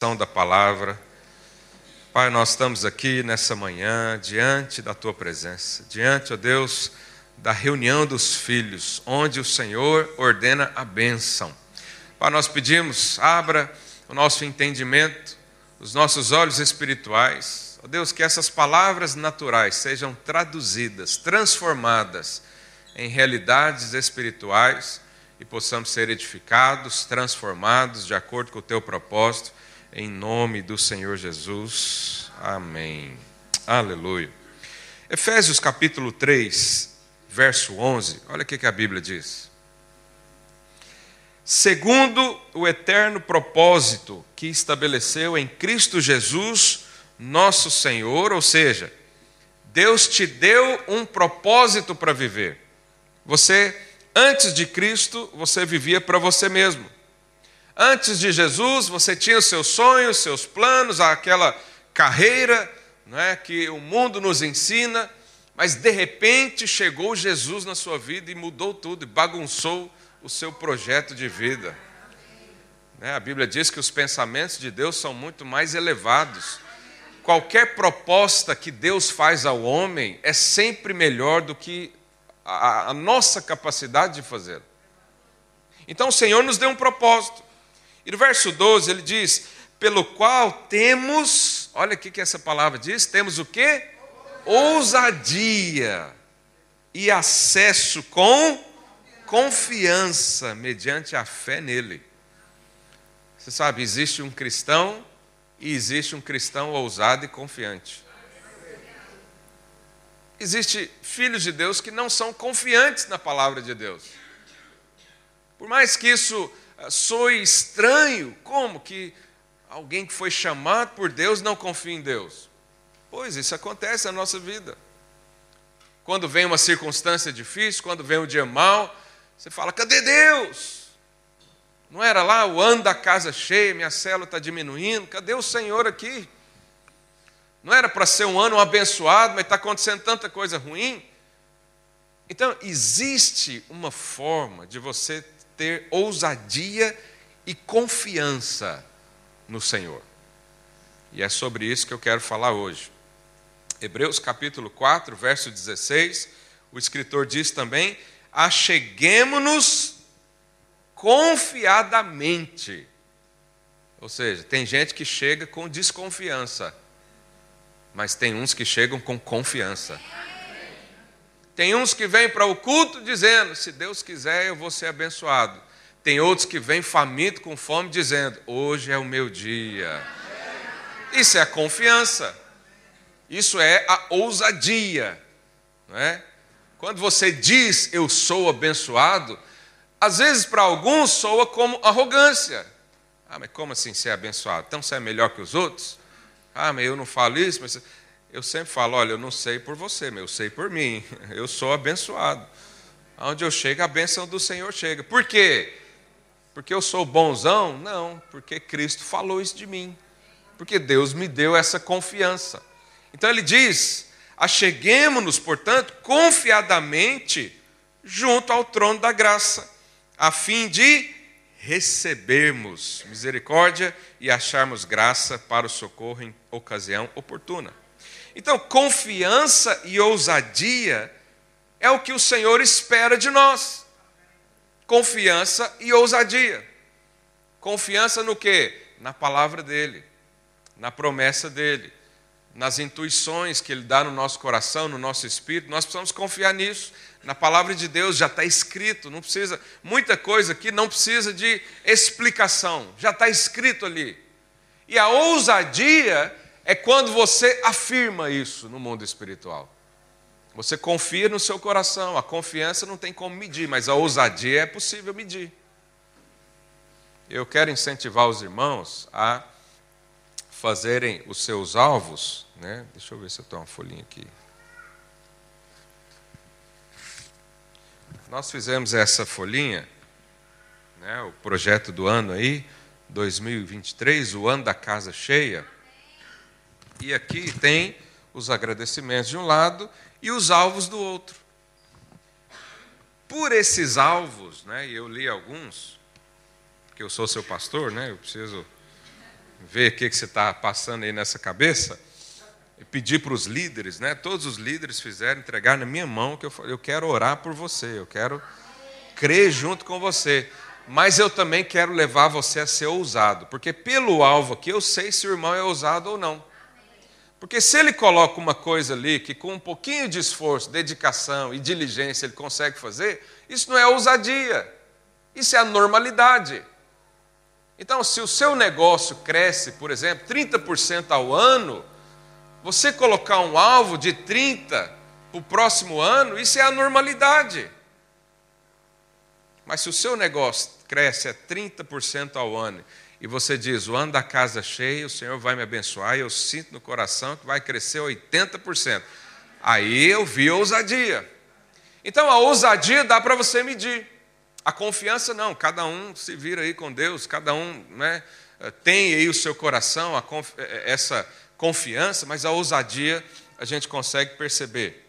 da palavra. Pai, nós estamos aqui nessa manhã diante da tua presença, diante, ó Deus, da reunião dos filhos, onde o Senhor ordena a bênção. Pai, nós pedimos, abra o nosso entendimento, os nossos olhos espirituais. Ó Deus, que essas palavras naturais sejam traduzidas, transformadas em realidades espirituais e possamos ser edificados, transformados de acordo com o teu propósito em nome do Senhor Jesus. Amém. Aleluia. Efésios capítulo 3, verso 11. Olha o que a Bíblia diz. Segundo o eterno propósito que estabeleceu em Cristo Jesus, nosso Senhor, ou seja, Deus te deu um propósito para viver. Você, antes de Cristo, você vivia para você mesmo. Antes de Jesus, você tinha os seus sonhos, seus planos, aquela carreira não é, que o mundo nos ensina, mas de repente chegou Jesus na sua vida e mudou tudo, e bagunçou o seu projeto de vida. Né? A Bíblia diz que os pensamentos de Deus são muito mais elevados. Qualquer proposta que Deus faz ao homem é sempre melhor do que a, a nossa capacidade de fazer. Então o Senhor nos deu um propósito. E no verso 12 ele diz: pelo qual temos, olha o que essa palavra diz: temos o que? Ousadia e acesso com confiança, mediante a fé nele. Você sabe, existe um cristão e existe um cristão ousado e confiante. Existe filhos de Deus que não são confiantes na palavra de Deus. Por mais que isso sou estranho. Como que alguém que foi chamado por Deus não confia em Deus? Pois isso acontece na nossa vida. Quando vem uma circunstância difícil, quando vem um dia mau, você fala: cadê Deus? Não era lá o ano da casa cheia, minha célula está diminuindo, cadê o Senhor aqui? Não era para ser um ano abençoado, mas está acontecendo tanta coisa ruim. Então, existe uma forma de você ter ousadia e confiança no Senhor. E é sobre isso que eu quero falar hoje. Hebreus capítulo 4, verso 16, o escritor diz também: acheguemo-nos confiadamente. Ou seja, tem gente que chega com desconfiança, mas tem uns que chegam com confiança. Tem uns que vêm para o culto dizendo: se Deus quiser, eu vou ser abençoado. Tem outros que vêm faminto com fome dizendo: hoje é o meu dia. Isso é a confiança. Isso é a ousadia. Não é? Quando você diz eu sou abençoado, às vezes para alguns soa como arrogância. Ah, mas como assim ser abençoado? Então você é melhor que os outros? Ah, mas eu não falo isso, mas eu sempre falo: olha, eu não sei por você, mas eu sei por mim. Eu sou abençoado. Onde eu chego, a bênção do Senhor chega. Por quê? Porque eu sou bonzão? Não, porque Cristo falou isso de mim. Porque Deus me deu essa confiança. Então ele diz: acheguemos-nos, portanto, confiadamente junto ao trono da graça, a fim de recebermos misericórdia e acharmos graça para o socorro em ocasião oportuna. Então, confiança e ousadia é o que o Senhor espera de nós. Confiança e ousadia. Confiança no que? Na palavra dele, na promessa dele, nas intuições que ele dá no nosso coração, no nosso espírito. Nós precisamos confiar nisso. Na palavra de Deus já está escrito, não precisa, muita coisa aqui não precisa de explicação, já está escrito ali. E a ousadia é quando você afirma isso no mundo espiritual. Você confia no seu coração, a confiança não tem como medir, mas a ousadia é possível medir. Eu quero incentivar os irmãos a fazerem os seus alvos, né? Deixa eu ver se eu tenho uma folhinha aqui. Nós fizemos essa folhinha, né, o projeto do ano aí, 2023, o ano da casa cheia. E aqui tem os agradecimentos de um lado e os alvos do outro. Por esses alvos, né, eu li alguns, porque eu sou seu pastor, né, eu preciso ver o que, que você está passando aí nessa cabeça e pedir para os líderes, né? Todos os líderes fizeram, entregar na minha mão que eu, eu quero orar por você, eu quero crer junto com você. Mas eu também quero levar você a ser ousado, porque pelo alvo aqui eu sei se o irmão é ousado ou não. Porque se ele coloca uma coisa ali que com um pouquinho de esforço, dedicação e diligência ele consegue fazer, isso não é ousadia, isso é a normalidade. Então, se o seu negócio cresce, por exemplo, 30% ao ano, você colocar um alvo de 30% para o próximo ano, isso é a normalidade. Mas se o seu negócio cresce a 30% ao ano e você diz: o ano da casa cheia, o Senhor vai me abençoar, e eu sinto no coração que vai crescer 80%. Aí eu vi ousadia. Então a ousadia dá para você medir. A confiança não, cada um se vira aí com Deus, cada um né, tem aí o seu coração, conf... essa confiança, mas a ousadia a gente consegue perceber.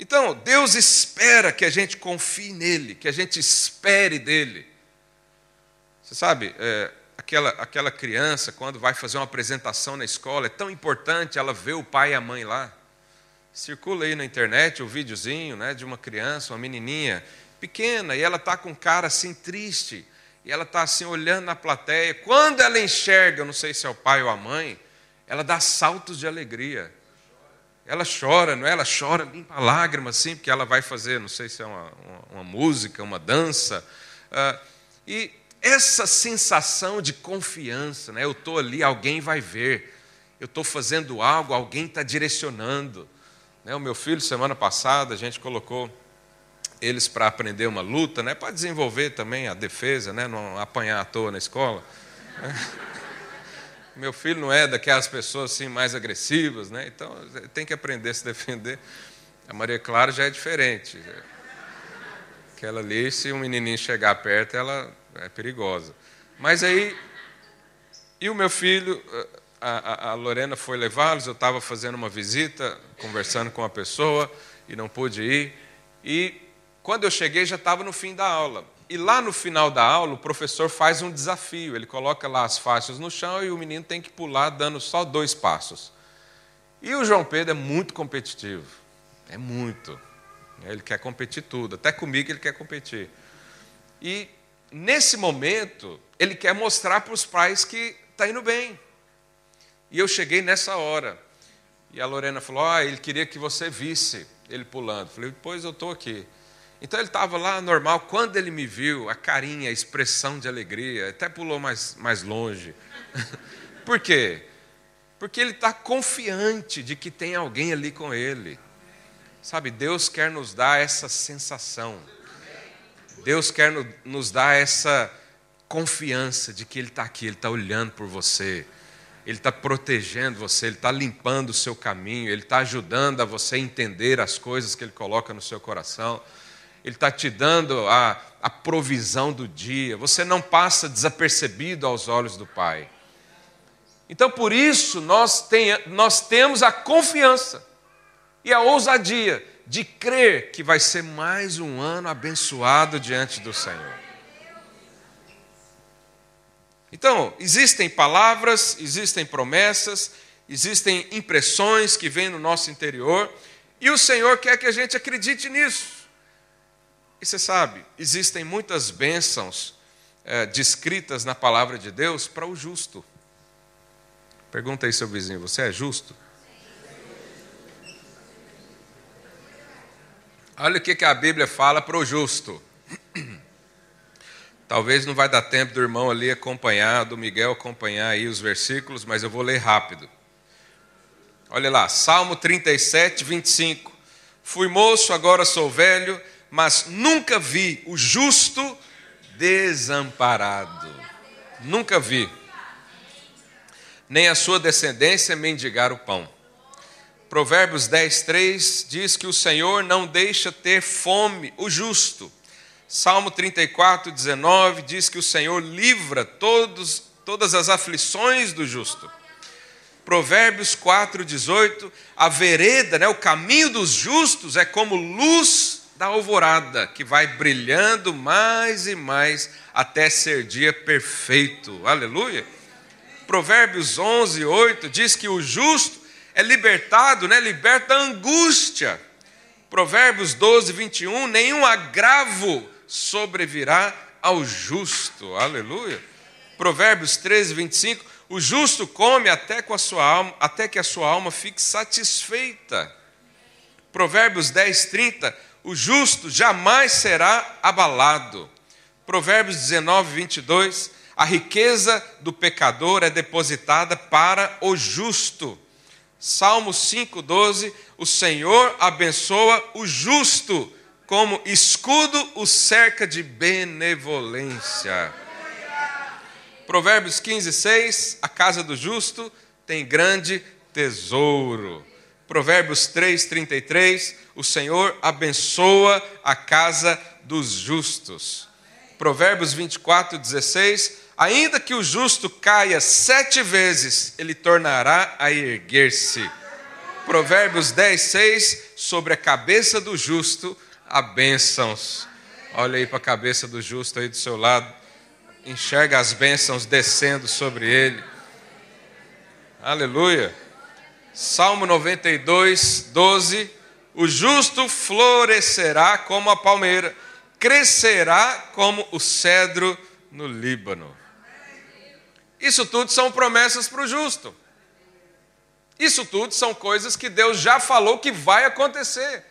Então, Deus espera que a gente confie nele, que a gente espere dele. Você sabe, é, aquela, aquela criança, quando vai fazer uma apresentação na escola, é tão importante ela ver o pai e a mãe lá. Circula aí na internet o um videozinho né, de uma criança, uma menininha pequena, e ela está com cara assim triste, e ela está assim olhando na plateia. Quando ela enxerga, não sei se é o pai ou a mãe, ela dá saltos de alegria. Ela chora, não é? Ela chora, limpa lágrimas, assim, porque ela vai fazer, não sei se é uma, uma, uma música, uma dança. Uh, e essa sensação de confiança, né? eu estou ali, alguém vai ver, eu estou fazendo algo, alguém está direcionando. Né? O meu filho, semana passada, a gente colocou eles para aprender uma luta, né? para desenvolver também a defesa, né? não apanhar à toa na escola. Meu filho não é daquelas pessoas assim mais agressivas, né? então tem que aprender a se defender. A Maria Clara já é diferente. Aquela ali, se um menininho chegar perto, ela é perigosa. Mas aí, e o meu filho, a, a, Lorena foi levá-los, eu estava fazendo uma visita, conversando com uma pessoa, e não pude ir. E quando eu cheguei, já estava no fim da aula. E lá no final da aula, o professor faz um desafio. Ele coloca lá as faixas no chão e o menino tem que pular dando só dois passos. E o João Pedro é muito competitivo. É muito. Ele quer competir tudo. Até comigo ele quer competir. E nesse momento, ele quer mostrar para os pais que está indo bem. E eu cheguei nessa hora. E a Lorena falou: Ah, ele queria que você visse ele pulando. Eu falei: Pois eu estou aqui. Então ele estava lá normal. Quando ele me viu, a carinha, a expressão de alegria, até pulou mais, mais longe. Por quê? Porque ele está confiante de que tem alguém ali com ele. Sabe, Deus quer nos dar essa sensação. Deus quer nos dar essa confiança de que Ele está aqui, Ele está olhando por você, Ele está protegendo você, Ele está limpando o seu caminho, Ele está ajudando a você entender as coisas que Ele coloca no seu coração, Ele está te dando a, a provisão do dia, você não passa desapercebido aos olhos do Pai. Então, por isso, nós, nós temos a confiança e a ousadia de crer que vai ser mais um ano abençoado diante do Senhor. Então, existem palavras, existem promessas, existem impressões que vêm no nosso interior, e o Senhor quer que a gente acredite nisso. E você sabe, existem muitas bênçãos é, descritas na palavra de Deus para o justo. Pergunta aí, seu vizinho: você é justo? Olha o que a Bíblia fala para o justo. Talvez não vai dar tempo do irmão ali acompanhar, do Miguel acompanhar aí os versículos, mas eu vou ler rápido. Olha lá, Salmo 37, 25. Fui moço, agora sou velho, mas nunca vi o justo desamparado. Nunca vi. Nem a sua descendência mendigar o pão. Provérbios 10, 3 diz que o Senhor não deixa ter fome o justo. Salmo 34, 19 diz que o Senhor livra todos, todas as aflições do justo. Provérbios 4, 18, a vereda, né, o caminho dos justos é como luz da alvorada, que vai brilhando mais e mais até ser dia perfeito. Aleluia! Provérbios 11, 8 diz que o justo é libertado, né? liberta a angústia. Provérbios 12, 21, nenhum agravo sobrevirá ao justo. Aleluia. Provérbios 13, 25, o justo come até, com a sua alma, até que a sua alma fique satisfeita. Provérbios 10, 30, o justo jamais será abalado. Provérbios 19, 22, a riqueza do pecador é depositada para o justo. Salmo 5,12: O Senhor abençoa o justo, como escudo o cerca de benevolência. Provérbios 15, 6: A casa do justo tem grande tesouro. Provérbios 3, 33: O Senhor abençoa a casa dos justos. Provérbios 24, 16: Ainda que o justo caia sete vezes, ele tornará a erguer-se. Provérbios 10, 6, sobre a cabeça do justo há bênçãos. Olha aí para a cabeça do justo aí do seu lado. Enxerga as bênçãos descendo sobre ele. Aleluia. Salmo 92, 12. O justo florescerá como a palmeira, crescerá como o cedro no Líbano. Isso tudo são promessas para o justo. Isso tudo são coisas que Deus já falou que vai acontecer.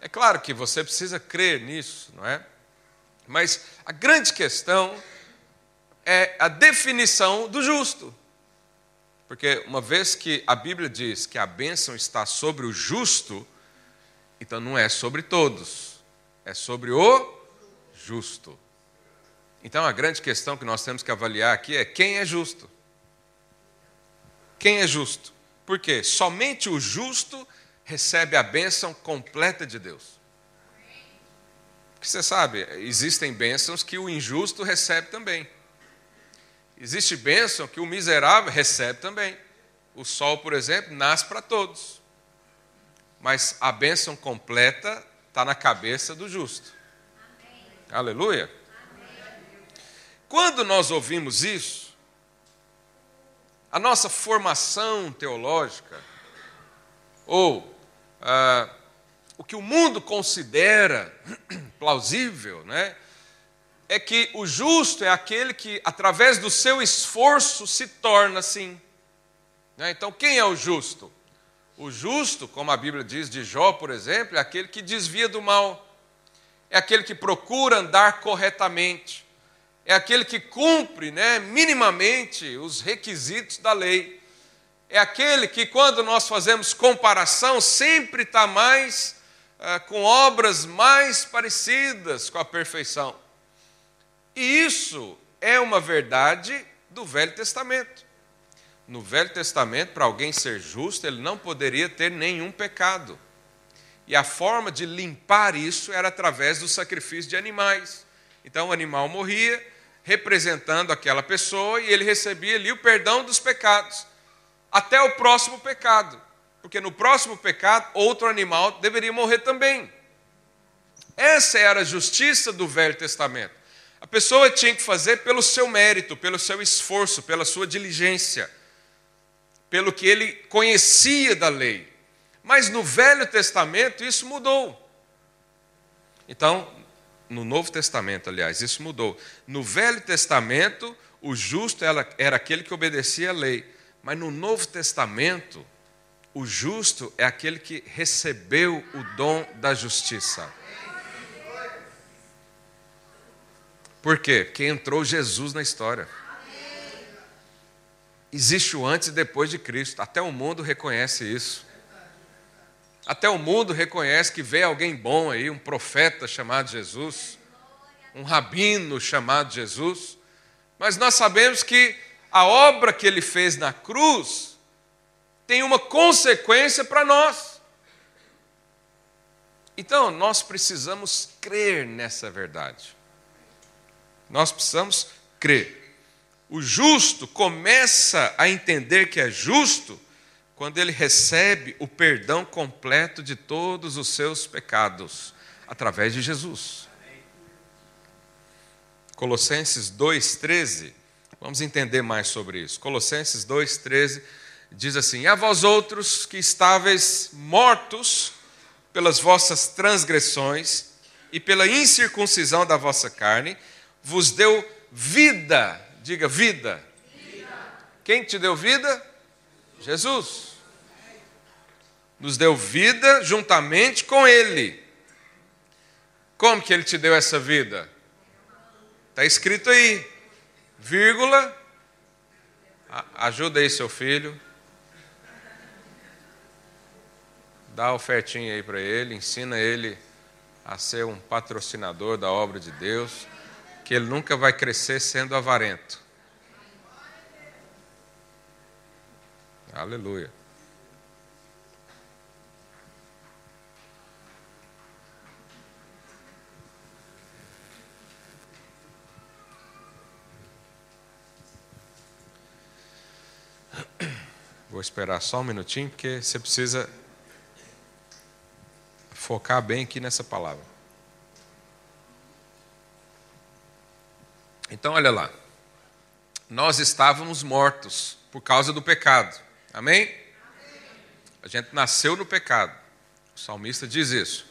É claro que você precisa crer nisso, não é? Mas a grande questão é a definição do justo. Porque uma vez que a Bíblia diz que a bênção está sobre o justo, então não é sobre todos, é sobre o justo. Então a grande questão que nós temos que avaliar aqui é quem é justo. Quem é justo? Por quê? Somente o justo recebe a bênção completa de Deus. Porque você sabe, existem bênçãos que o injusto recebe também. Existe bênção que o miserável recebe também. O sol, por exemplo, nasce para todos. Mas a bênção completa está na cabeça do justo. Amém. Aleluia. Quando nós ouvimos isso, a nossa formação teológica, ou ah, o que o mundo considera plausível, né, é que o justo é aquele que, através do seu esforço, se torna assim. Né? Então, quem é o justo? O justo, como a Bíblia diz de Jó, por exemplo, é aquele que desvia do mal, é aquele que procura andar corretamente é aquele que cumpre né, minimamente os requisitos da lei. É aquele que, quando nós fazemos comparação, sempre está mais ah, com obras mais parecidas com a perfeição. E isso é uma verdade do Velho Testamento. No Velho Testamento, para alguém ser justo, ele não poderia ter nenhum pecado. E a forma de limpar isso era através do sacrifício de animais. Então o animal morria, representando aquela pessoa e ele recebia ali o perdão dos pecados, até o próximo pecado, porque no próximo pecado outro animal deveria morrer também. Essa era a justiça do Velho Testamento. A pessoa tinha que fazer pelo seu mérito, pelo seu esforço, pela sua diligência, pelo que ele conhecia da lei. Mas no Velho Testamento isso mudou. Então, no Novo Testamento, aliás, isso mudou. No Velho Testamento, o justo era, aquele que obedecia a lei. Mas no Novo Testamento, o justo é aquele que recebeu o dom da justiça. Por quê? Porque entrou Jesus na história. Existe o antes e depois de Cristo. Até o mundo reconhece isso. Até o mundo reconhece que vê alguém bom aí, um profeta chamado Jesus, um rabino chamado Jesus, mas nós sabemos que a obra que ele fez na cruz tem uma consequência para nós. Então, nós precisamos crer nessa verdade. Nós precisamos crer. O justo começa a entender que é justo quando ele recebe o perdão completo de todos os seus pecados, através de Jesus. Colossenses 2,13, Vamos entender mais sobre isso. Colossenses 2,13 diz assim: A vós outros que estáveis mortos pelas vossas transgressões e pela incircuncisão da vossa carne, vos deu vida. Diga vida. vida. Quem te deu vida? Jesus. Nos deu vida juntamente com Ele. Como que Ele te deu essa vida? Está escrito aí, vírgula. Ajuda aí seu filho. Dá a ofertinha aí para ele, ensina ele a ser um patrocinador da obra de Deus, que ele nunca vai crescer sendo avarento. Aleluia. Vou esperar só um minutinho, porque você precisa focar bem aqui nessa palavra. Então, olha lá. Nós estávamos mortos por causa do pecado. Amém? Amém? A gente nasceu no pecado. O salmista diz isso.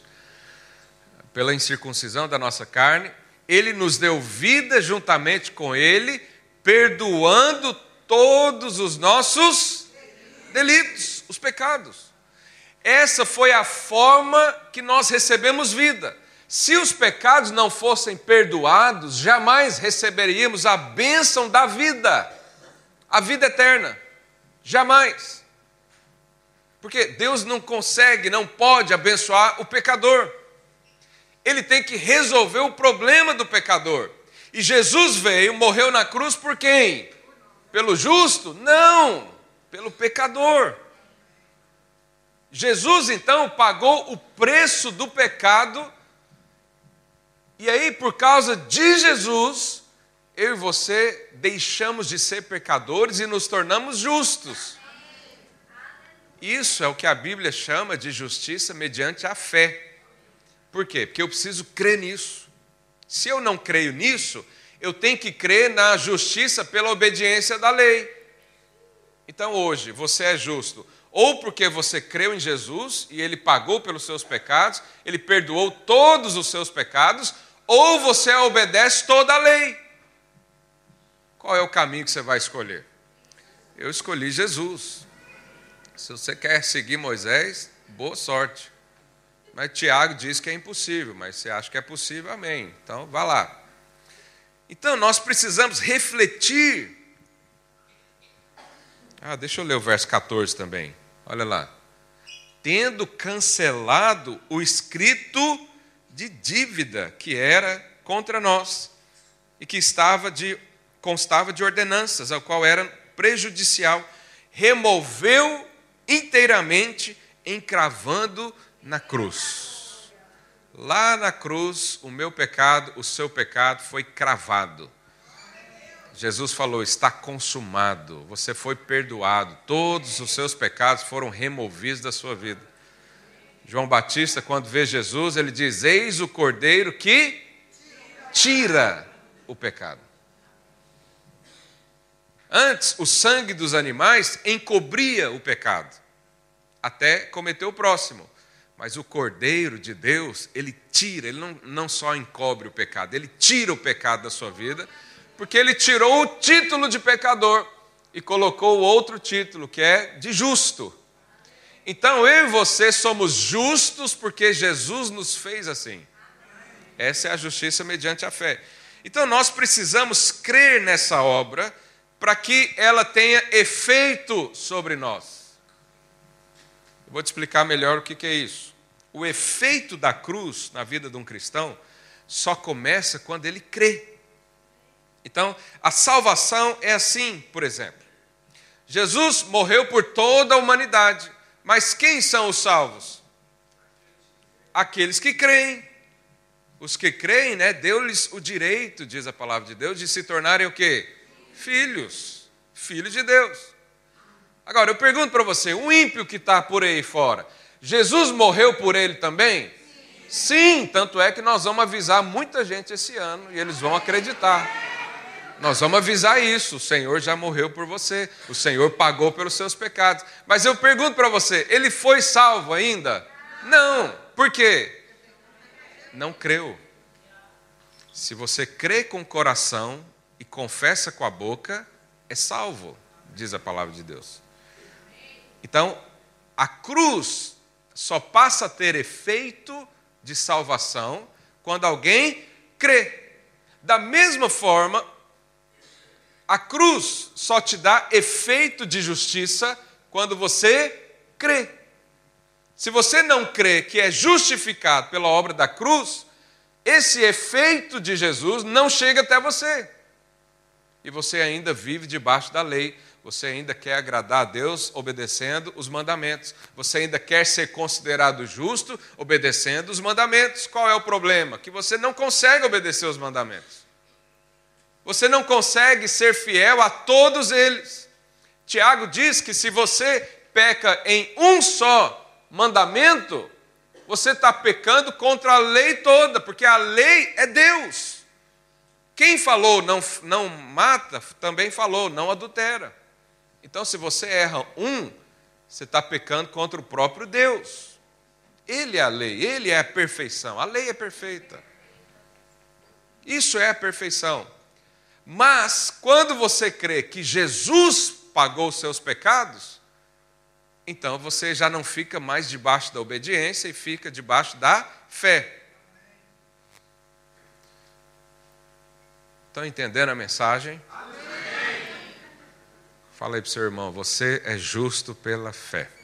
Pela incircuncisão da nossa carne, ele nos deu vida juntamente com ele, perdoando todos os nossos delitos, os pecados. Essa foi a forma que nós recebemos vida. Se os pecados não fossem perdoados, jamais receberíamos a bênção da vida, a vida eterna. Jamais. Porque Deus não consegue, não pode abençoar o pecador. Ele tem que resolver o problema do pecador. E Jesus veio, morreu na cruz por quem? Pelo justo? Não, pelo pecador. Jesus então pagou o preço do pecado, e aí, por causa de Jesus, eu e você deixamos de ser pecadores e nos tornamos justos. Isso é o que a Bíblia chama de justiça mediante a fé. Por quê? Porque eu preciso crer nisso. Se eu não creio nisso, eu tenho que crer na justiça pela obediência da lei. Então hoje, você é justo ou porque você creu em Jesus e ele pagou pelos seus pecados, ele perdoou todos os seus pecados, ou você obedece toda a lei. Qual é o caminho que você vai escolher? Eu escolhi Jesus. Se você quer seguir Moisés, boa sorte. Mas Tiago diz que é impossível, mas você acha que é possível, amém. Então, vá lá. Então, nós precisamos refletir. Ah, deixa eu ler o verso 14 também. Olha lá. Tendo cancelado o escrito de dívida que era contra nós e que estava de, constava de ordenanças, ao qual era prejudicial, removeu inteiramente, encravando na cruz. Lá na cruz, o meu pecado, o seu pecado foi cravado. Jesus falou: está consumado, você foi perdoado, todos os seus pecados foram removidos da sua vida. João Batista, quando vê Jesus, ele diz: Eis o cordeiro que tira o pecado. Antes, o sangue dos animais encobria o pecado, até cometer o próximo. Mas o cordeiro de Deus, ele tira, ele não, não só encobre o pecado, ele tira o pecado da sua vida porque ele tirou o título de pecador e colocou outro título, que é de justo. Então eu e você somos justos porque Jesus nos fez assim. Essa é a justiça mediante a fé. Então nós precisamos crer nessa obra para que ela tenha efeito sobre nós. Eu vou te explicar melhor o que é isso. O efeito da cruz na vida de um cristão só começa quando ele crê. Então, a salvação é assim, por exemplo. Jesus morreu por toda a humanidade, mas quem são os salvos? Aqueles que creem. Os que creem, né, deu-lhes o direito, diz a palavra de Deus, de se tornarem o quê? Filhos. Filhos de Deus. Agora, eu pergunto para você, o ímpio que está por aí fora, Jesus morreu por ele também? Sim, tanto é que nós vamos avisar muita gente esse ano e eles vão acreditar. Nós vamos avisar isso. O Senhor já morreu por você. O Senhor pagou pelos seus pecados. Mas eu pergunto para você: ele foi salvo ainda? Não. Por quê? Não creu. Se você crê com o coração e confessa com a boca, é salvo, diz a palavra de Deus. Então, a cruz só passa a ter efeito de salvação quando alguém crê. Da mesma forma, a cruz só te dá efeito de justiça quando você crê. Se você não crê que é justificado pela obra da cruz, esse efeito de Jesus não chega até você. E você ainda vive debaixo da lei, você ainda quer agradar a Deus obedecendo os mandamentos, você ainda quer ser considerado justo obedecendo os mandamentos. Qual é o problema? Que você não consegue obedecer os mandamentos. Você não consegue ser fiel a todos eles. Tiago diz que se você peca em um só mandamento, você está pecando contra a lei toda, porque a lei é Deus. Quem falou não, não mata, também falou, não adultera. Então, se você erra um, você está pecando contra o próprio Deus. Ele é a lei, ele é a perfeição. A lei é perfeita. Isso é a perfeição. Mas quando você crê que Jesus pagou os seus pecados, então você já não fica mais debaixo da obediência e fica debaixo da fé. Estão entendendo a mensagem? Amém. Fala aí para o seu irmão, você é justo pela fé.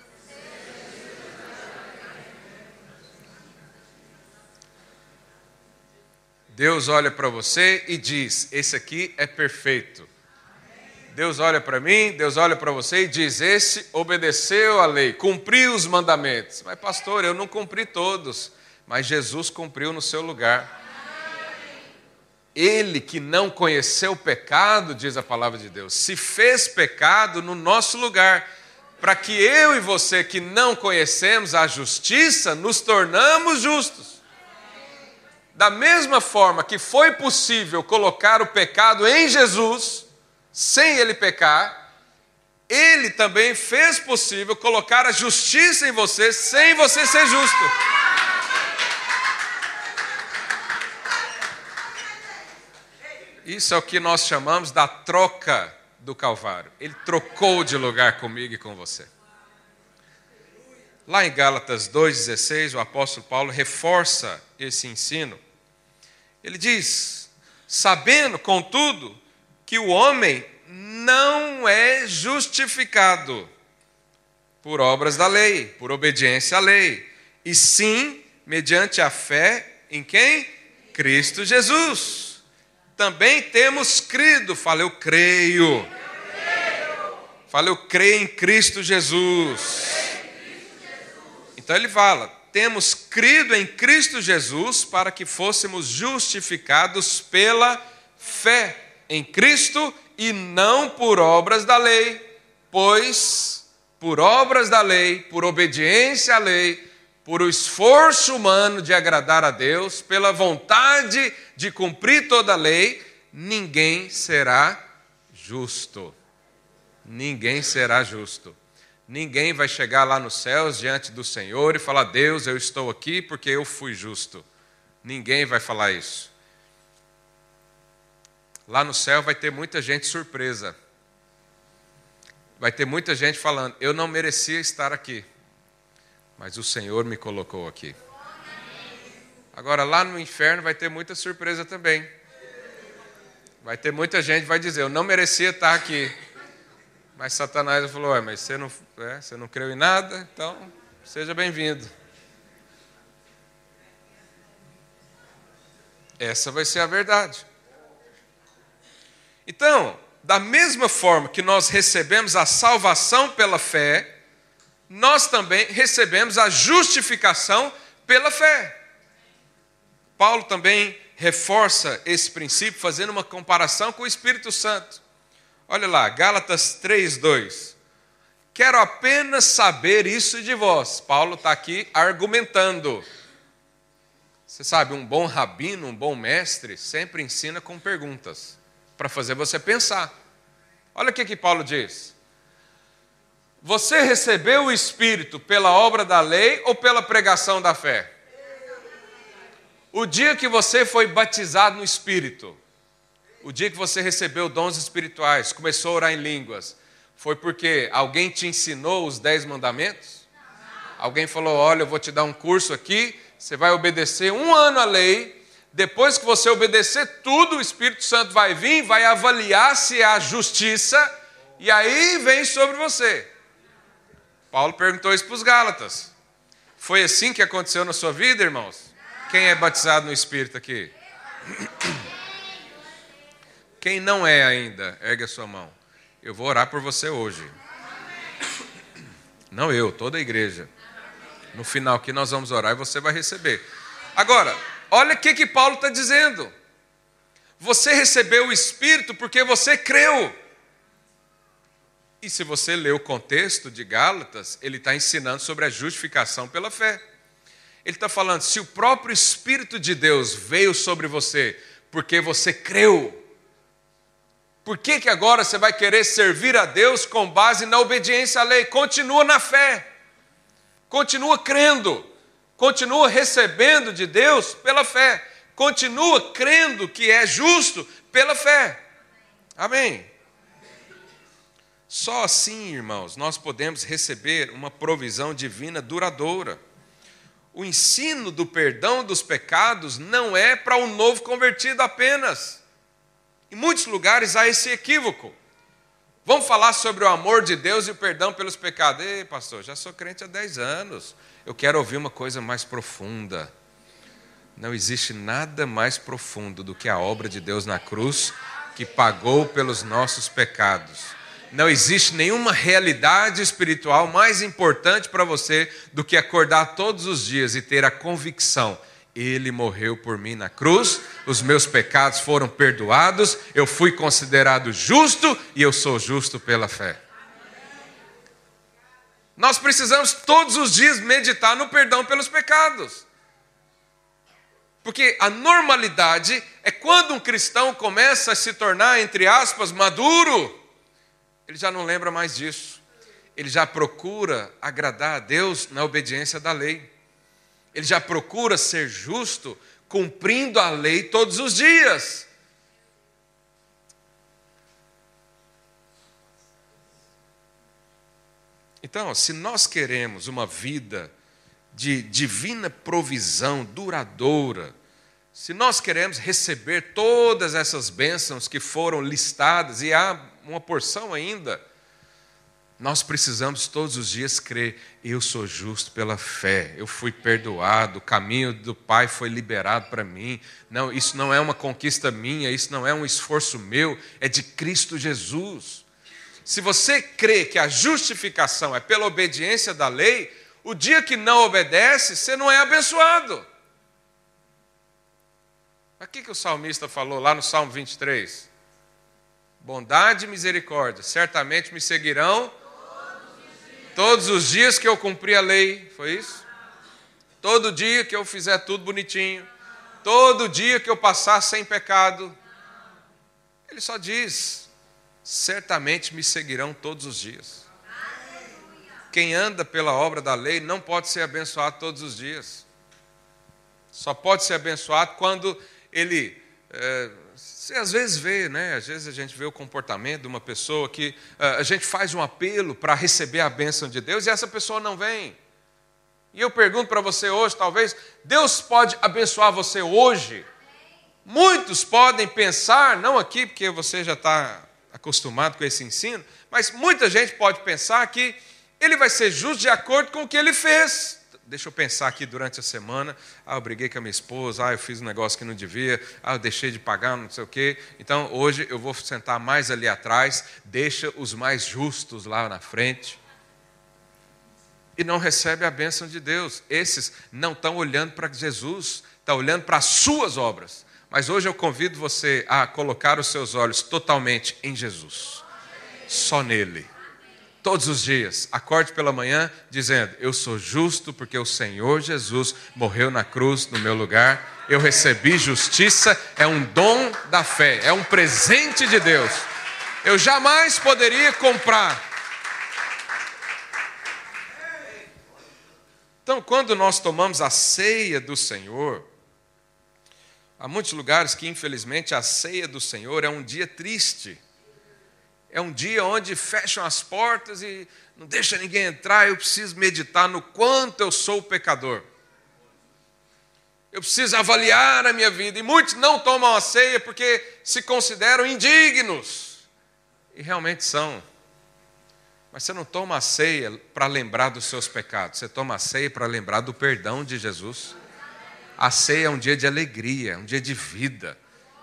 Deus olha para você e diz: Esse aqui é perfeito. Deus olha para mim, Deus olha para você e diz: Esse obedeceu a lei, cumpriu os mandamentos. Mas, pastor, eu não cumpri todos, mas Jesus cumpriu no seu lugar. Ele que não conheceu o pecado, diz a palavra de Deus, se fez pecado no nosso lugar, para que eu e você que não conhecemos a justiça, nos tornamos justos. Da mesma forma que foi possível colocar o pecado em Jesus, sem ele pecar, ele também fez possível colocar a justiça em você, sem você ser justo. Isso é o que nós chamamos da troca do Calvário. Ele trocou de lugar comigo e com você. Lá em Gálatas 2,16, o apóstolo Paulo reforça esse ensino ele diz: sabendo, contudo, que o homem não é justificado por obras da lei, por obediência à lei, e sim mediante a fé em quem? Cristo Jesus. Também temos crido, fala eu creio. Fala eu creio em Cristo Jesus. Então ele fala: temos crido em Cristo Jesus para que fôssemos justificados pela fé em Cristo e não por obras da lei, pois por obras da lei, por obediência à lei, por o esforço humano de agradar a Deus, pela vontade de cumprir toda a lei, ninguém será justo. Ninguém será justo. Ninguém vai chegar lá nos céus diante do Senhor e falar: Deus, eu estou aqui porque eu fui justo. Ninguém vai falar isso. Lá no céu vai ter muita gente surpresa. Vai ter muita gente falando: Eu não merecia estar aqui, mas o Senhor me colocou aqui. Agora, lá no inferno vai ter muita surpresa também. Vai ter muita gente que vai dizer: Eu não merecia estar aqui, mas Satanás falou: Ué, mas você não, é, você não creu em nada, então seja bem-vindo. Essa vai ser a verdade. Então, da mesma forma que nós recebemos a salvação pela fé, nós também recebemos a justificação pela fé. Paulo também reforça esse princípio fazendo uma comparação com o Espírito Santo. Olha lá, Gálatas 3:2. Quero apenas saber isso de vós. Paulo está aqui argumentando. Você sabe, um bom rabino, um bom mestre, sempre ensina com perguntas. para fazer você pensar. Olha o que, que Paulo diz. Você recebeu o Espírito pela obra da lei ou pela pregação da fé? O dia que você foi batizado no Espírito, o dia que você recebeu dons espirituais, começou a orar em línguas, foi porque alguém te ensinou os dez mandamentos? Alguém falou: Olha, eu vou te dar um curso aqui, você vai obedecer um ano a lei. Depois que você obedecer tudo, o Espírito Santo vai vir, vai avaliar se há justiça, e aí vem sobre você. Paulo perguntou isso para os Gálatas. Foi assim que aconteceu na sua vida, irmãos? Quem é batizado no Espírito aqui? Quem não é ainda, ergue a sua mão. Eu vou orar por você hoje. Não eu, toda a igreja. No final aqui nós vamos orar e você vai receber. Agora, olha o que, que Paulo está dizendo. Você recebeu o Espírito porque você creu. E se você ler o contexto de Gálatas, ele está ensinando sobre a justificação pela fé. Ele está falando: se o próprio Espírito de Deus veio sobre você porque você creu, por que, que agora você vai querer servir a Deus com base na obediência à lei? Continua na fé, continua crendo, continua recebendo de Deus pela fé, continua crendo que é justo pela fé. Amém. Só assim, irmãos, nós podemos receber uma provisão divina duradoura. O ensino do perdão dos pecados não é para o um novo convertido apenas. Em muitos lugares há esse equívoco. Vamos falar sobre o amor de Deus e o perdão pelos pecados. Ei, pastor, já sou crente há 10 anos. Eu quero ouvir uma coisa mais profunda. Não existe nada mais profundo do que a obra de Deus na cruz, que pagou pelos nossos pecados. Não existe nenhuma realidade espiritual mais importante para você do que acordar todos os dias e ter a convicção ele morreu por mim na cruz, os meus pecados foram perdoados, eu fui considerado justo e eu sou justo pela fé. Nós precisamos todos os dias meditar no perdão pelos pecados. Porque a normalidade é quando um cristão começa a se tornar, entre aspas, maduro, ele já não lembra mais disso. Ele já procura agradar a Deus na obediência da lei ele já procura ser justo, cumprindo a lei todos os dias. Então, se nós queremos uma vida de divina provisão duradoura, se nós queremos receber todas essas bênçãos que foram listadas, e há uma porção ainda, nós precisamos todos os dias crer: eu sou justo pela fé, eu fui perdoado, o caminho do Pai foi liberado para mim. Não, isso não é uma conquista minha, isso não é um esforço meu, é de Cristo Jesus. Se você crê que a justificação é pela obediência da lei, o dia que não obedece, você não é abençoado. O que, que o salmista falou lá no Salmo 23? Bondade e misericórdia certamente me seguirão Todos os dias que eu cumprir a lei, foi isso? Todo dia que eu fizer tudo bonitinho, todo dia que eu passar sem pecado. Ele só diz: certamente me seguirão todos os dias. Quem anda pela obra da lei não pode ser abençoado todos os dias. Só pode ser abençoado quando ele é, você às vezes vê, né? Às vezes a gente vê o comportamento de uma pessoa que uh, a gente faz um apelo para receber a bênção de Deus e essa pessoa não vem. E eu pergunto para você hoje, talvez, Deus pode abençoar você hoje? Muitos podem pensar, não aqui, porque você já está acostumado com esse ensino, mas muita gente pode pensar que ele vai ser justo de acordo com o que ele fez deixa eu pensar aqui durante a semana. Ah, eu briguei com a minha esposa, ah, eu fiz um negócio que não devia, ah, eu deixei de pagar, não sei o quê. Então, hoje eu vou sentar mais ali atrás, deixa os mais justos lá na frente. E não recebe a bênção de Deus. Esses não estão olhando para Jesus, estão olhando para as suas obras. Mas hoje eu convido você a colocar os seus olhos totalmente em Jesus. Só nele todos os dias. Acorde pela manhã dizendo: Eu sou justo porque o Senhor Jesus morreu na cruz no meu lugar. Eu recebi justiça, é um dom da fé, é um presente de Deus. Eu jamais poderia comprar. Então, quando nós tomamos a ceia do Senhor, há muitos lugares que, infelizmente, a ceia do Senhor é um dia triste. É um dia onde fecham as portas e não deixa ninguém entrar. Eu preciso meditar no quanto eu sou pecador. Eu preciso avaliar a minha vida. E muitos não tomam a ceia porque se consideram indignos. E realmente são. Mas você não toma a ceia para lembrar dos seus pecados. Você toma a ceia para lembrar do perdão de Jesus. A ceia é um dia de alegria, é um dia de vida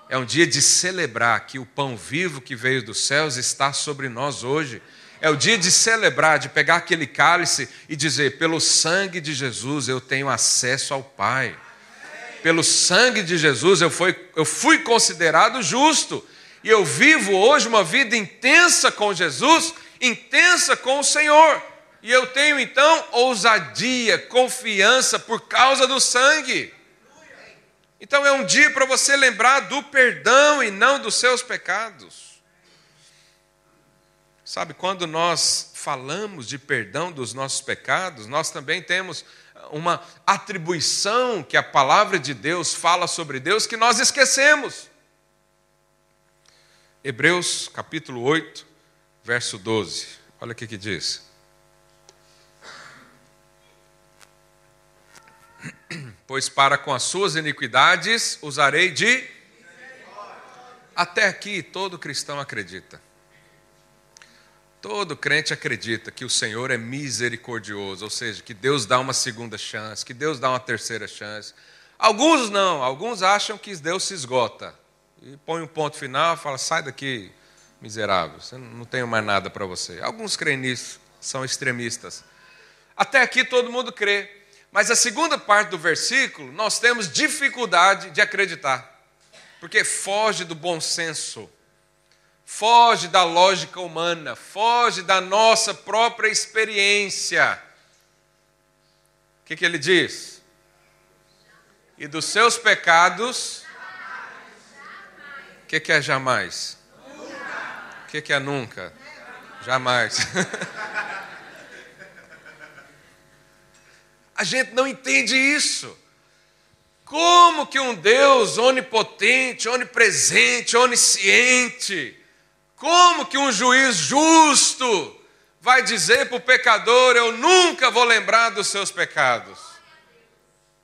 é um dia de celebrar que o pão vivo que veio dos céus está sobre nós hoje. É o dia de celebrar, de pegar aquele cálice e dizer: pelo sangue de Jesus eu tenho acesso ao Pai. Pelo sangue de Jesus eu fui, eu fui considerado justo. E eu vivo hoje uma vida intensa com Jesus, intensa com o Senhor. E eu tenho então ousadia, confiança por causa do sangue. Então é um dia para você lembrar do perdão e não dos seus pecados. Sabe, quando nós falamos de perdão dos nossos pecados, nós também temos uma atribuição que a palavra de Deus fala sobre Deus que nós esquecemos. Hebreus capítulo 8, verso 12. Olha o que, que diz. pois para com as suas iniquidades usarei de. Até aqui todo cristão acredita. Todo crente acredita que o Senhor é misericordioso, ou seja, que Deus dá uma segunda chance, que Deus dá uma terceira chance. Alguns não, alguns acham que Deus se esgota e põe um ponto final, fala: sai daqui, miserável, você não tenho mais nada para você. Alguns creem nisso, são extremistas. Até aqui todo mundo crê. Mas a segunda parte do versículo, nós temos dificuldade de acreditar, porque foge do bom senso, foge da lógica humana, foge da nossa própria experiência. O que, que ele diz? E dos seus pecados, o que, que é jamais? O que, que é nunca? Jamais. A gente não entende isso. Como que um Deus onipotente, onipresente, onisciente, como que um juiz justo vai dizer para o pecador: Eu nunca vou lembrar dos seus pecados?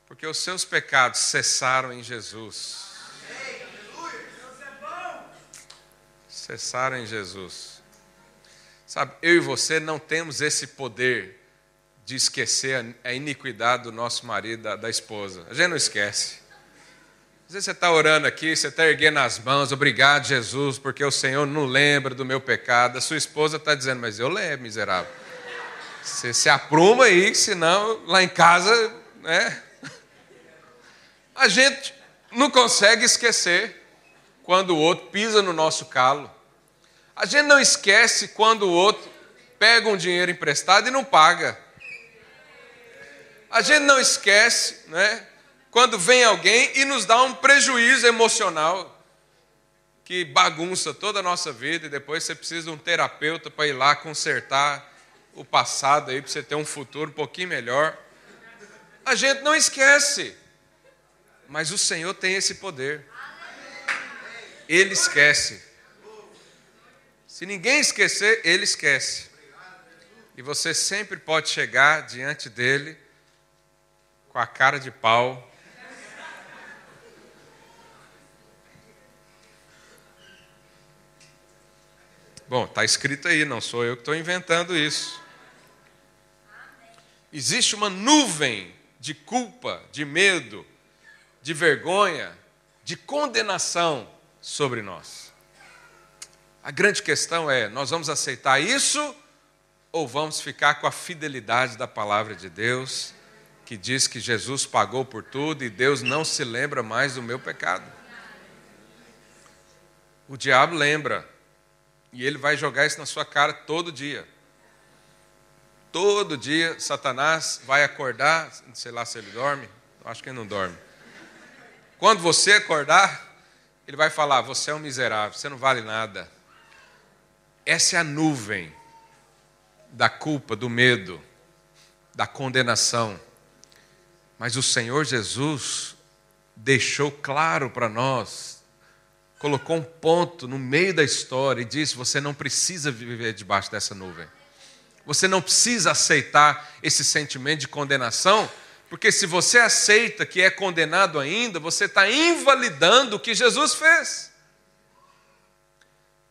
Porque os seus pecados cessaram em Jesus. Cessaram em Jesus. Sabe, eu e você não temos esse poder de esquecer a iniquidade do nosso marido, da, da esposa. A gente não esquece. Às vezes você está orando aqui, você está erguendo as mãos, obrigado, Jesus, porque o Senhor não lembra do meu pecado. A sua esposa está dizendo, mas eu lembro, miserável. Você se apruma aí, senão lá em casa, né? A gente não consegue esquecer quando o outro pisa no nosso calo. A gente não esquece quando o outro pega um dinheiro emprestado e não paga. A gente não esquece, né? Quando vem alguém e nos dá um prejuízo emocional que bagunça toda a nossa vida e depois você precisa de um terapeuta para ir lá consertar o passado aí para você ter um futuro um pouquinho melhor. A gente não esquece. Mas o Senhor tem esse poder. Ele esquece. Se ninguém esquecer, ele esquece. E você sempre pode chegar diante dele com a cara de pau. Bom, está escrito aí, não sou eu que estou inventando isso. Existe uma nuvem de culpa, de medo, de vergonha, de condenação sobre nós. A grande questão é: nós vamos aceitar isso ou vamos ficar com a fidelidade da palavra de Deus que diz que Jesus pagou por tudo e Deus não se lembra mais do meu pecado. O diabo lembra, e ele vai jogar isso na sua cara todo dia. Todo dia, Satanás vai acordar, sei lá se ele dorme, acho que ele não dorme. Quando você acordar, ele vai falar: Você é um miserável, você não vale nada. Essa é a nuvem da culpa, do medo, da condenação. Mas o Senhor Jesus deixou claro para nós, colocou um ponto no meio da história e disse: Você não precisa viver debaixo dessa nuvem. Você não precisa aceitar esse sentimento de condenação, porque se você aceita que é condenado ainda, você está invalidando o que Jesus fez.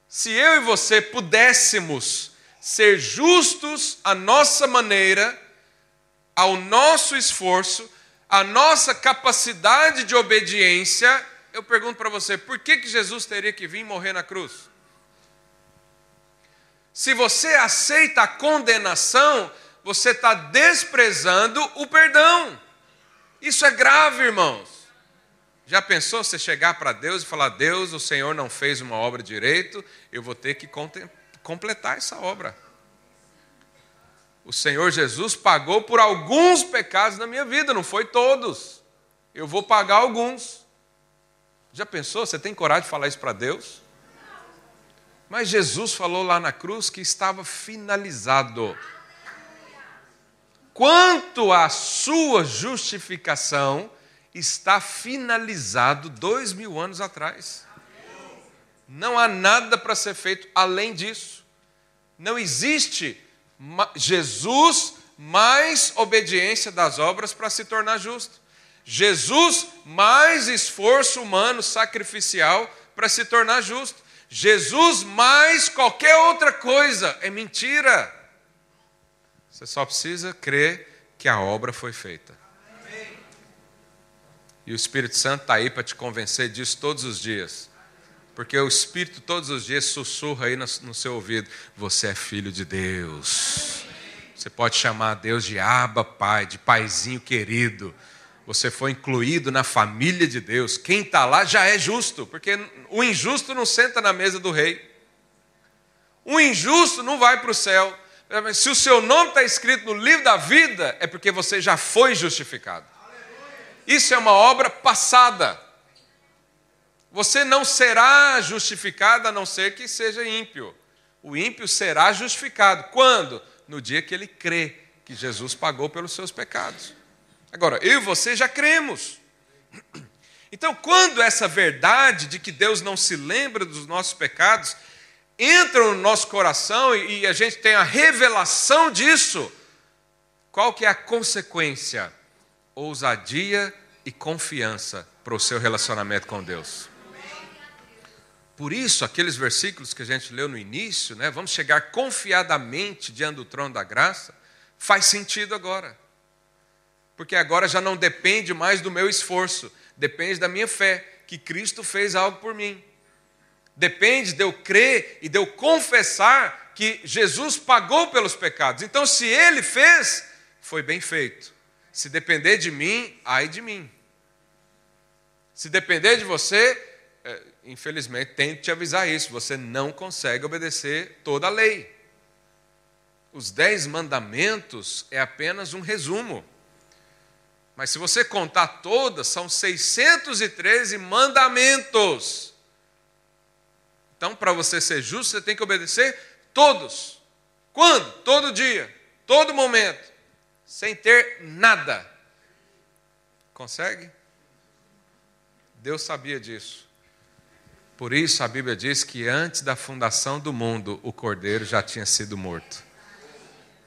Se eu e você pudéssemos ser justos à nossa maneira, ao nosso esforço, à nossa capacidade de obediência, eu pergunto para você, por que, que Jesus teria que vir morrer na cruz? Se você aceita a condenação, você está desprezando o perdão. Isso é grave, irmãos. Já pensou você chegar para Deus e falar: Deus, o Senhor não fez uma obra direito, eu vou ter que completar essa obra. O Senhor Jesus pagou por alguns pecados na minha vida, não foi todos. Eu vou pagar alguns. Já pensou? Você tem coragem de falar isso para Deus? Mas Jesus falou lá na cruz que estava finalizado. Quanto à sua justificação, está finalizado dois mil anos atrás. Não há nada para ser feito além disso. Não existe Jesus mais obediência das obras para se tornar justo. Jesus mais esforço humano sacrificial para se tornar justo. Jesus mais qualquer outra coisa é mentira. Você só precisa crer que a obra foi feita. E o Espírito Santo está aí para te convencer disso todos os dias. Porque o Espírito todos os dias sussurra aí no, seu ouvido: Você é filho de Deus. Você pode chamar Deus de Abba Pai, de Paizinho querido. Você foi incluído na família de Deus. Quem está lá já é justo, porque o injusto não senta na mesa do rei. O injusto não vai para o céu. Se o seu nome está escrito no livro da vida, é porque você já foi justificado. Isso é uma obra passada. Você não será justificado a não ser que seja ímpio. O ímpio será justificado. Quando? No dia que ele crê que Jesus pagou pelos seus pecados. Agora, eu e você já cremos. Então, quando essa verdade de que Deus não se lembra dos nossos pecados entra no nosso coração e a gente tem a revelação disso, qual que é a consequência? ousadia e confiança para o seu relacionamento com Deus. Por isso, aqueles versículos que a gente leu no início, né, vamos chegar confiadamente diante do trono da graça, faz sentido agora. Porque agora já não depende mais do meu esforço, depende da minha fé, que Cristo fez algo por mim. Depende de eu crer e de eu confessar que Jesus pagou pelos pecados. Então, se ele fez, foi bem feito. Se depender de mim, ai de mim. Se depender de você, infelizmente, tento te avisar isso: você não consegue obedecer toda a lei. Os dez mandamentos é apenas um resumo. Mas se você contar todas, são 613 mandamentos. Então, para você ser justo, você tem que obedecer todos. Quando? Todo dia, todo momento sem ter nada. Consegue? Deus sabia disso. Por isso a Bíblia diz que antes da fundação do mundo, o cordeiro já tinha sido morto.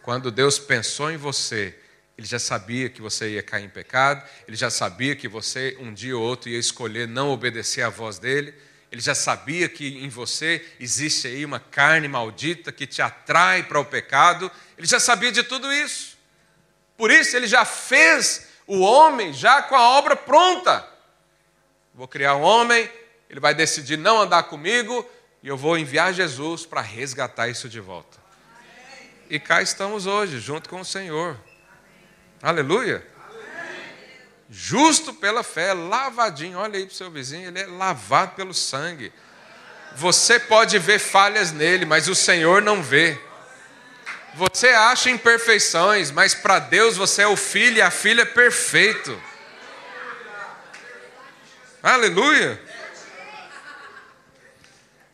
Quando Deus pensou em você, ele já sabia que você ia cair em pecado, ele já sabia que você um dia ou outro ia escolher não obedecer à voz dele, ele já sabia que em você existe aí uma carne maldita que te atrai para o pecado, ele já sabia de tudo isso. Por isso ele já fez o homem já com a obra pronta. Vou criar um homem, ele vai decidir não andar comigo e eu vou enviar Jesus para resgatar isso de volta. E cá estamos hoje, junto com o Senhor. Aleluia. Justo pela fé, lavadinho. Olha aí para o seu vizinho, ele é lavado pelo sangue. Você pode ver falhas nele, mas o Senhor não vê. Você acha imperfeições, mas para Deus você é o filho e a filha é perfeito. Aleluia.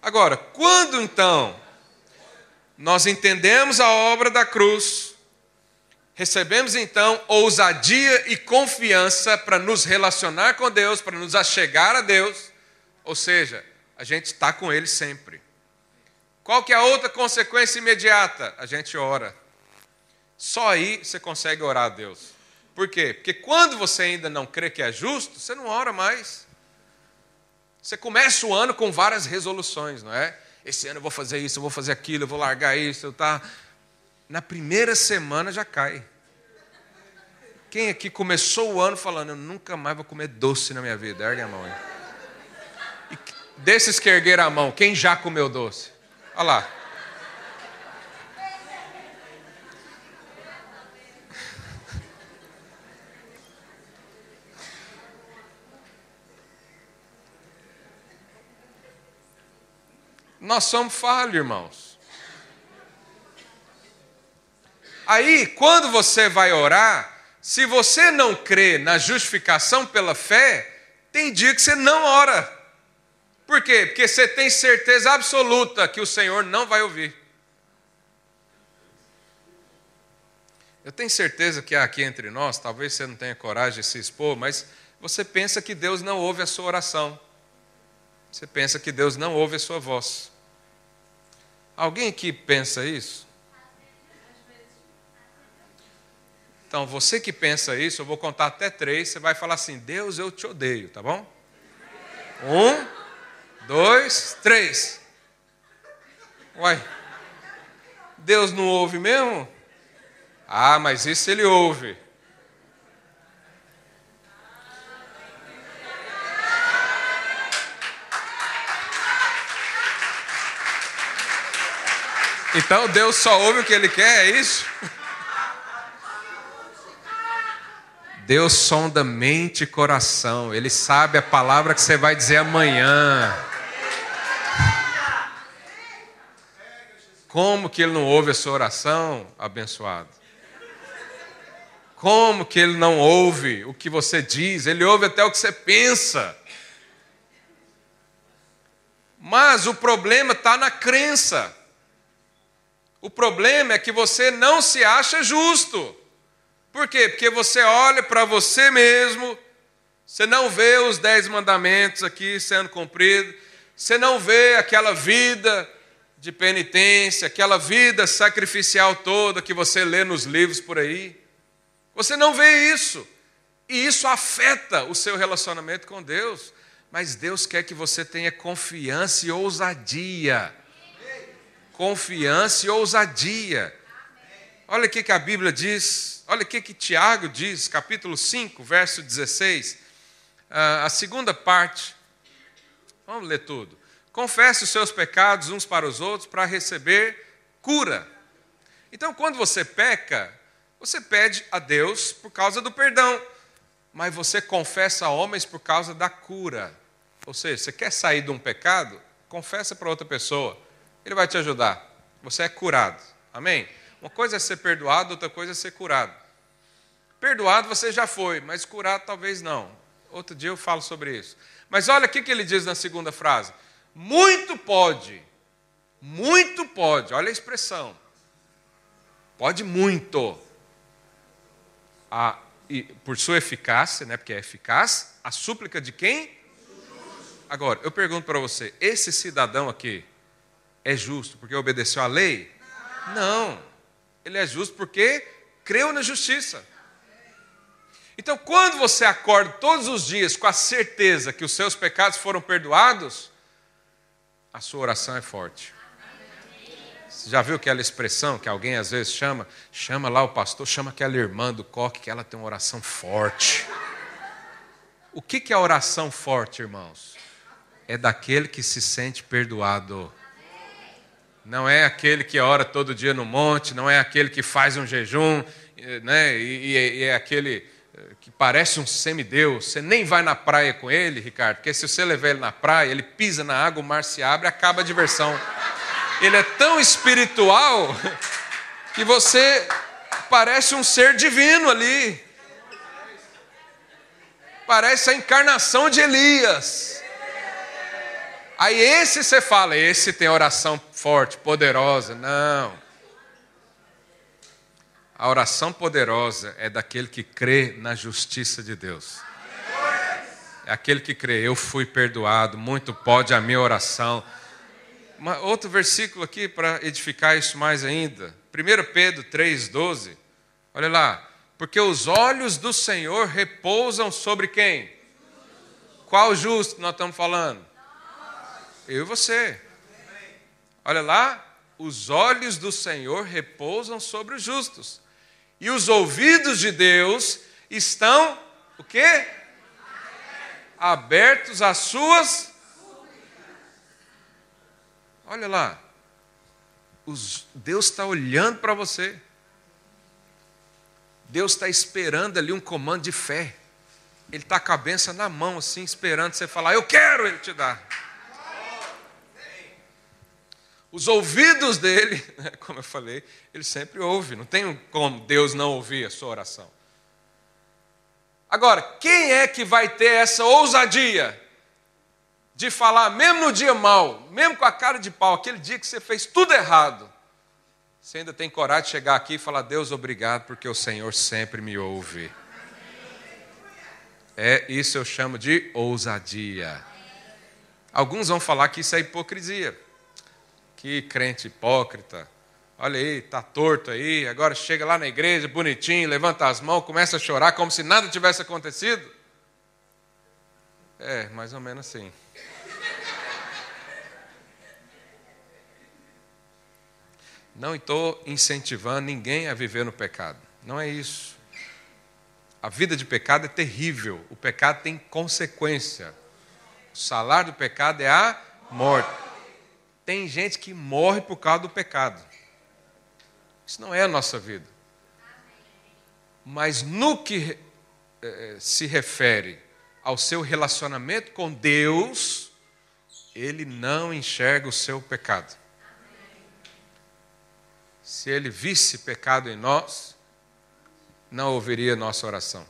Agora, quando então nós entendemos a obra da cruz, recebemos então ousadia e confiança para nos relacionar com Deus, para nos achegar a Deus, ou seja, a gente está com Ele sempre. Qual que é a outra consequência imediata? A gente ora. Só aí você consegue orar a Deus. Por quê? Porque quando você ainda não crê que é justo, você não ora mais. Você começa o ano com várias resoluções, não é? Esse ano eu vou fazer isso, eu vou fazer aquilo, eu vou largar isso, eu tá. Na primeira semana já cai. Quem aqui começou o ano falando, eu nunca mais vou comer doce na minha vida? Ergue a mão aí. E desses que ergueram a mão, quem já comeu doce? Olha lá. Nós somos falhos, irmãos. Aí, quando você vai orar, se você não crê na justificação pela fé, tem dia que você não ora. Por quê? Porque você tem certeza absoluta que o Senhor não vai ouvir. Eu tenho certeza que aqui entre nós, talvez você não tenha coragem de se expor, mas você pensa que Deus não ouve a sua oração. Você pensa que Deus não ouve a sua voz. Alguém aqui pensa isso? Então, você que pensa isso, eu vou contar até três, você vai falar assim: Deus, eu te odeio, tá bom? Um, dois, três. Uai, Deus não ouve mesmo? Ah, mas isso ele ouve. Então Deus só ouve o que ele quer, é isso? Deus sonda mente e coração, Ele sabe a palavra que você vai dizer amanhã. Como que ele não ouve a sua oração, abençoado? Como que ele não ouve o que você diz? Ele ouve até o que você pensa. Mas o problema está na crença. O problema é que você não se acha justo. Por quê? Porque você olha para você mesmo, você não vê os dez mandamentos aqui sendo cumpridos, você não vê aquela vida de penitência, aquela vida sacrificial toda que você lê nos livros por aí. Você não vê isso. E isso afeta o seu relacionamento com Deus. Mas Deus quer que você tenha confiança e ousadia. Confiança e ousadia. Olha o que a Bíblia diz, olha o que Tiago diz, capítulo 5, verso 16. Ah, a segunda parte. Vamos ler tudo. Confesse os seus pecados uns para os outros para receber cura. Então, quando você peca, você pede a Deus por causa do perdão, mas você confessa a homens por causa da cura. Ou seja, você quer sair de um pecado? Confessa para outra pessoa. Ele vai te ajudar. Você é curado. Amém? Uma coisa é ser perdoado, outra coisa é ser curado. Perdoado você já foi, mas curado talvez não. Outro dia eu falo sobre isso. Mas olha o que ele diz na segunda frase. Muito pode. Muito pode. Olha a expressão. Pode muito. A, e, por sua eficácia, né, porque é eficaz, a súplica de quem? Agora, eu pergunto para você: esse cidadão aqui é justo porque obedeceu à lei? Não. Ele é justo porque creu na justiça. Então, quando você acorda todos os dias com a certeza que os seus pecados foram perdoados, a sua oração é forte. Você já viu aquela expressão que alguém às vezes chama? Chama lá o pastor, chama aquela irmã do coque que ela tem uma oração forte. O que é oração forte, irmãos? É daquele que se sente perdoado. Não é aquele que ora todo dia no monte, não é aquele que faz um jejum, né? e, e é aquele que parece um semideus, você nem vai na praia com ele, Ricardo, porque se você levar ele na praia, ele pisa na água, o mar se abre, acaba a diversão. Ele é tão espiritual que você parece um ser divino ali. Parece a encarnação de Elias. Aí esse você fala, esse tem oração forte, poderosa. Não. A oração poderosa é daquele que crê na justiça de Deus. É aquele que crê, eu fui perdoado, muito pode a minha oração. Uma, outro versículo aqui para edificar isso mais ainda. 1 Pedro 3,12. Olha lá. Porque os olhos do Senhor repousam sobre quem? Qual justo nós estamos falando? Eu e você. Olha lá, os olhos do Senhor repousam sobre os justos. E os ouvidos de Deus estão o quê? Abertos às suas Olha lá. Os, Deus está olhando para você. Deus está esperando ali um comando de fé. Ele está com a benção na mão, assim, esperando você falar, eu quero, ele te dá. Os ouvidos dele, né, como eu falei, ele sempre ouve, não tem como Deus não ouvir a sua oração. Agora, quem é que vai ter essa ousadia de falar, mesmo no dia mal, mesmo com a cara de pau, aquele dia que você fez tudo errado, você ainda tem coragem de chegar aqui e falar: Deus, obrigado, porque o Senhor sempre me ouve. É isso eu chamo de ousadia. Alguns vão falar que isso é hipocrisia. Que crente hipócrita. Olha aí, tá torto aí, agora chega lá na igreja, bonitinho, levanta as mãos, começa a chorar como se nada tivesse acontecido. É, mais ou menos assim. Não estou incentivando ninguém a viver no pecado. Não é isso. A vida de pecado é terrível. O pecado tem consequência. O salário do pecado é a morte. Tem gente que morre por causa do pecado. Isso não é a nossa vida. Mas no que eh, se refere ao seu relacionamento com Deus, ele não enxerga o seu pecado. Se ele visse pecado em nós, não ouviria nossa oração.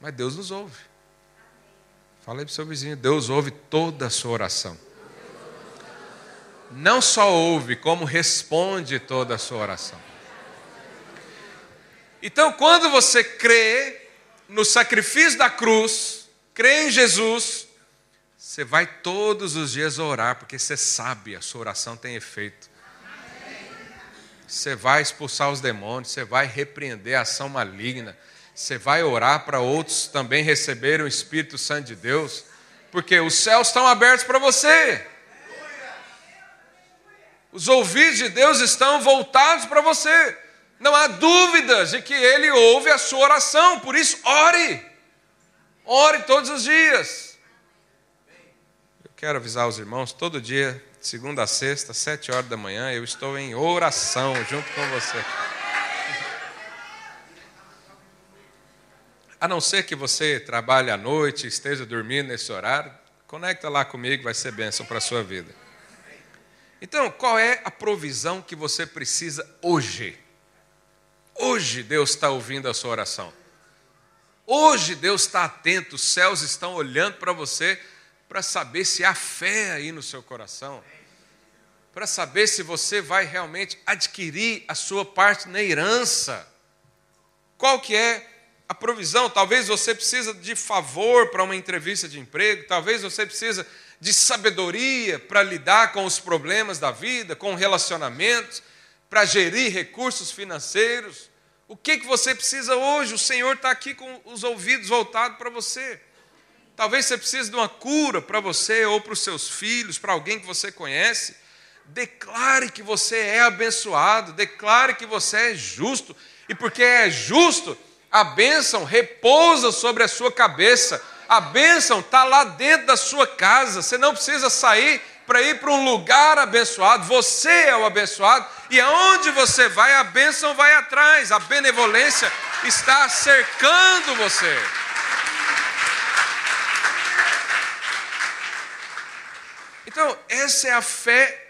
Mas Deus nos ouve. Fala aí para o seu vizinho: Deus ouve toda a sua oração. Não só ouve, como responde toda a sua oração. Então, quando você crê no sacrifício da cruz, crê em Jesus, você vai todos os dias orar, porque você sabe, a sua oração tem efeito. Você vai expulsar os demônios, você vai repreender a ação maligna, você vai orar para outros também receberem o Espírito Santo de Deus, porque os céus estão abertos para você. Os ouvidos de Deus estão voltados para você. Não há dúvidas de que Ele ouve a sua oração, por isso, ore. Ore todos os dias. Quero avisar os irmãos, todo dia, segunda a sexta, sete horas da manhã, eu estou em oração junto com você. A não ser que você trabalhe à noite, esteja dormindo nesse horário, conecta lá comigo, vai ser bênção para a sua vida. Então, qual é a provisão que você precisa hoje? Hoje Deus está ouvindo a sua oração. Hoje Deus está atento, os céus estão olhando para você para saber se há fé aí no seu coração, para saber se você vai realmente adquirir a sua parte na herança. Qual que é a provisão? Talvez você precisa de favor para uma entrevista de emprego, talvez você precisa de sabedoria para lidar com os problemas da vida, com relacionamentos, para gerir recursos financeiros. O que, que você precisa hoje? O Senhor está aqui com os ouvidos voltados para você. Talvez você precise de uma cura para você ou para os seus filhos, para alguém que você conhece. Declare que você é abençoado, declare que você é justo, e porque é justo, a bênção repousa sobre a sua cabeça, a bênção está lá dentro da sua casa, você não precisa sair para ir para um lugar abençoado, você é o abençoado, e aonde você vai, a bênção vai atrás, a benevolência está cercando você. Então, essa é a fé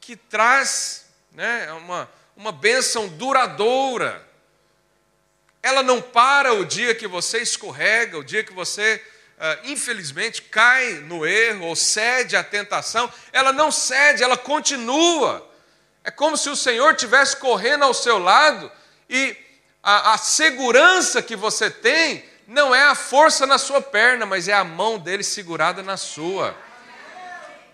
que traz né? uma, uma bênção duradoura. Ela não para o dia que você escorrega, o dia que você, uh, infelizmente, cai no erro ou cede à tentação. Ela não cede, ela continua. É como se o Senhor estivesse correndo ao seu lado e a, a segurança que você tem não é a força na sua perna, mas é a mão dele segurada na sua.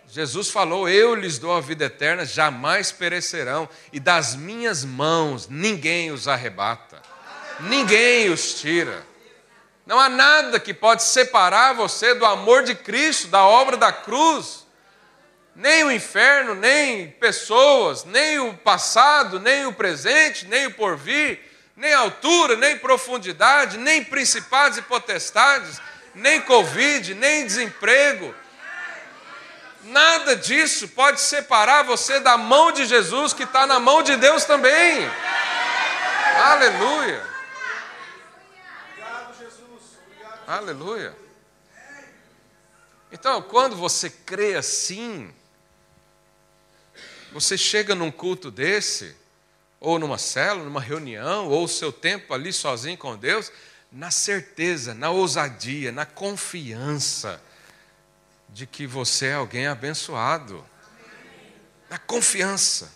Jesus falou: Eu lhes dou a vida eterna, jamais perecerão, e das minhas mãos ninguém os arrebata, ninguém os tira. Não há nada que pode separar você do amor de Cristo, da obra da cruz. Nem o inferno, nem pessoas, nem o passado, nem o presente, nem o porvir, nem altura, nem profundidade, nem principados e potestades, nem Covid, nem desemprego Nada disso pode separar você da mão de Jesus, que está na mão de Deus também. Aleluia. Aleluia. Então, quando você crê assim, você chega num culto desse, ou numa célula, numa reunião, ou o seu tempo ali sozinho com Deus, na certeza, na ousadia, na confiança de que você é alguém abençoado. Na confiança.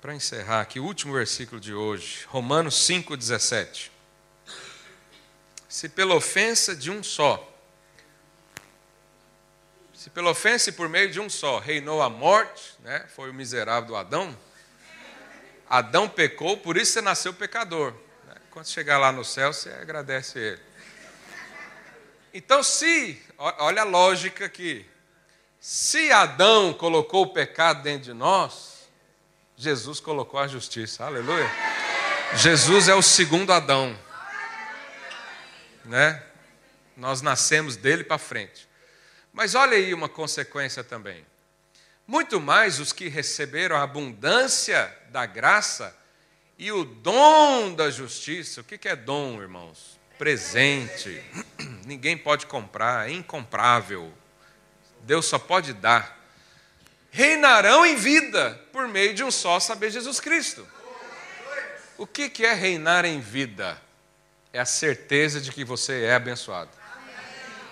Para encerrar aqui, o último versículo de hoje, Romanos 5,17. Se pela ofensa de um só, se pela ofensa e por meio de um só reinou a morte, né, foi o miserável do Adão, Adão pecou, por isso você nasceu pecador. Né? Quando chegar lá no céu, você agradece ele. Então, se, olha a lógica aqui, se Adão colocou o pecado dentro de nós, Jesus colocou a justiça, aleluia. Jesus é o segundo Adão, né? Nós nascemos dele para frente. Mas olha aí uma consequência também. Muito mais os que receberam a abundância da graça e o dom da justiça. O que é dom, irmãos? presente. Ninguém pode comprar, é incomprável. Deus só pode dar. Reinarão em vida por meio de um só saber Jesus Cristo. O que é reinar em vida? É a certeza de que você é abençoado.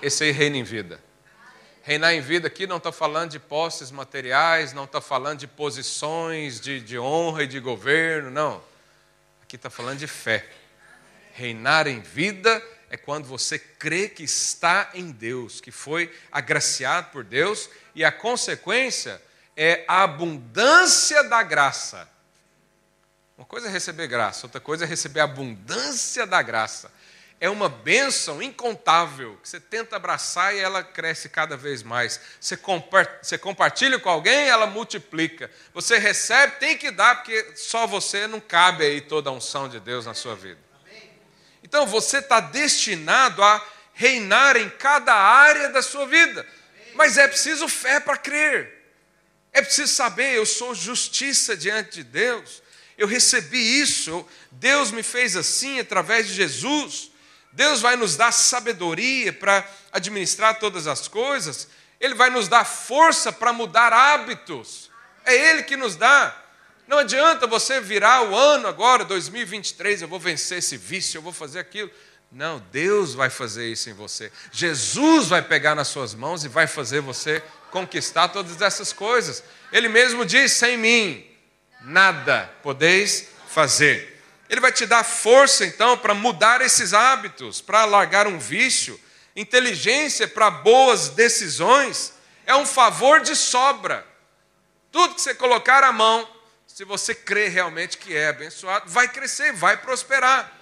Esse aí reina em vida. Reinar em vida aqui não está falando de posses materiais, não está falando de posições de, de honra e de governo, não. Aqui está falando de fé. Reinar em vida é quando você crê que está em Deus, que foi agraciado por Deus, e a consequência é a abundância da graça. Uma coisa é receber graça, outra coisa é receber a abundância da graça. É uma bênção incontável que você tenta abraçar e ela cresce cada vez mais. Você, você compartilha com alguém, ela multiplica. Você recebe, tem que dar, porque só você não cabe aí toda a unção de Deus na sua vida. Então você está destinado a reinar em cada área da sua vida. Mas é preciso fé para crer. É preciso saber, eu sou justiça diante de Deus. Eu recebi isso, Deus me fez assim através de Jesus. Deus vai nos dar sabedoria para administrar todas as coisas. Ele vai nos dar força para mudar hábitos. É Ele que nos dá. Não adianta você virar o ano agora, 2023, eu vou vencer esse vício, eu vou fazer aquilo. Não, Deus vai fazer isso em você. Jesus vai pegar nas suas mãos e vai fazer você conquistar todas essas coisas. Ele mesmo diz: sem mim, nada podeis fazer. Ele vai te dar força então para mudar esses hábitos, para largar um vício, inteligência para boas decisões. É um favor de sobra. Tudo que você colocar a mão, se você crê realmente que é abençoado, vai crescer, vai prosperar.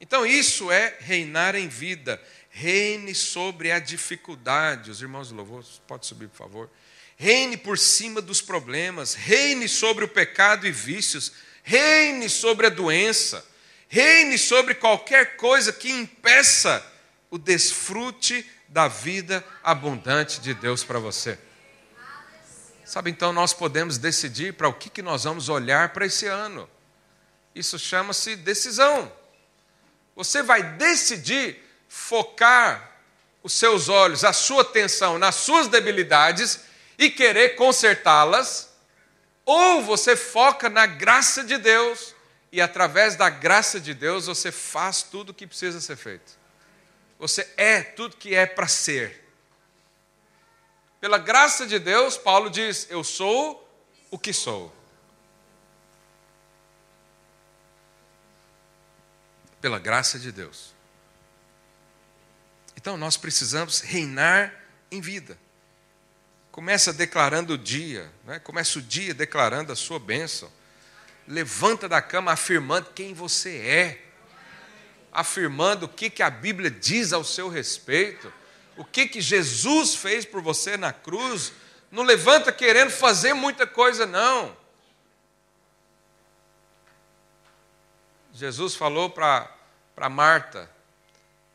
Então, isso é reinar em vida. Reine sobre a dificuldade. Os irmãos do louvor, pode subir, por favor. Reine por cima dos problemas. Reine sobre o pecado e vícios. Reine sobre a doença. Reine sobre qualquer coisa que impeça o desfrute da vida abundante de Deus para você. Sabe, então nós podemos decidir para o que, que nós vamos olhar para esse ano. Isso chama-se decisão. Você vai decidir focar os seus olhos, a sua atenção nas suas debilidades e querer consertá-las, ou você foca na graça de Deus e através da graça de Deus você faz tudo o que precisa ser feito. Você é tudo que é para ser. Pela graça de Deus, Paulo diz: Eu sou o que sou. Pela graça de Deus. Então nós precisamos reinar em vida. Começa declarando o dia, né? começa o dia declarando a sua bênção. Levanta da cama afirmando quem você é, afirmando o que, que a Bíblia diz ao seu respeito, o que, que Jesus fez por você na cruz. Não levanta querendo fazer muita coisa, não. Jesus falou para Marta: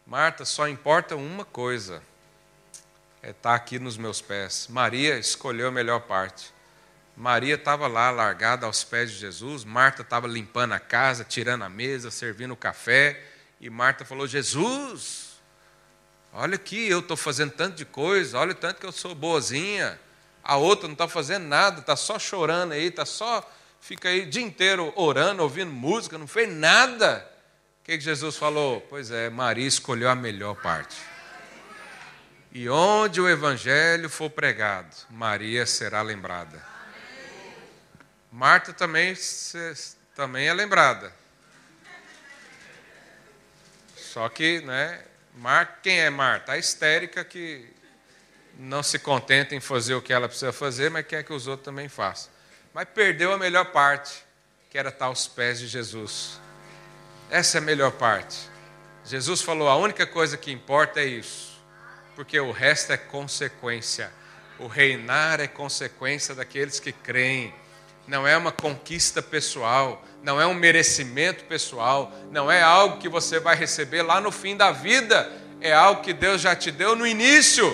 Marta, só importa uma coisa é estar tá aqui nos meus pés. Maria escolheu a melhor parte. Maria estava lá largada aos pés de Jesus, Marta estava limpando a casa, tirando a mesa, servindo o café, e Marta falou: Jesus, olha aqui, eu estou fazendo tanto de coisa, olha o tanto que eu sou boazinha. A outra não está fazendo nada, está só chorando aí, está só, fica aí o dia inteiro orando, ouvindo música, não fez nada. O que, que Jesus falou? Pois é, Maria escolheu a melhor parte. E onde o evangelho for pregado, Maria será lembrada. Marta também, também é lembrada. Só que, né, Mar, quem é Marta? A histérica que não se contenta em fazer o que ela precisa fazer, mas quer que os outros também façam. Mas perdeu a melhor parte, que era estar aos pés de Jesus. Essa é a melhor parte. Jesus falou: a única coisa que importa é isso porque o resto é consequência. O reinar é consequência daqueles que creem. Não é uma conquista pessoal, não é um merecimento pessoal, não é algo que você vai receber lá no fim da vida, é algo que Deus já te deu no início.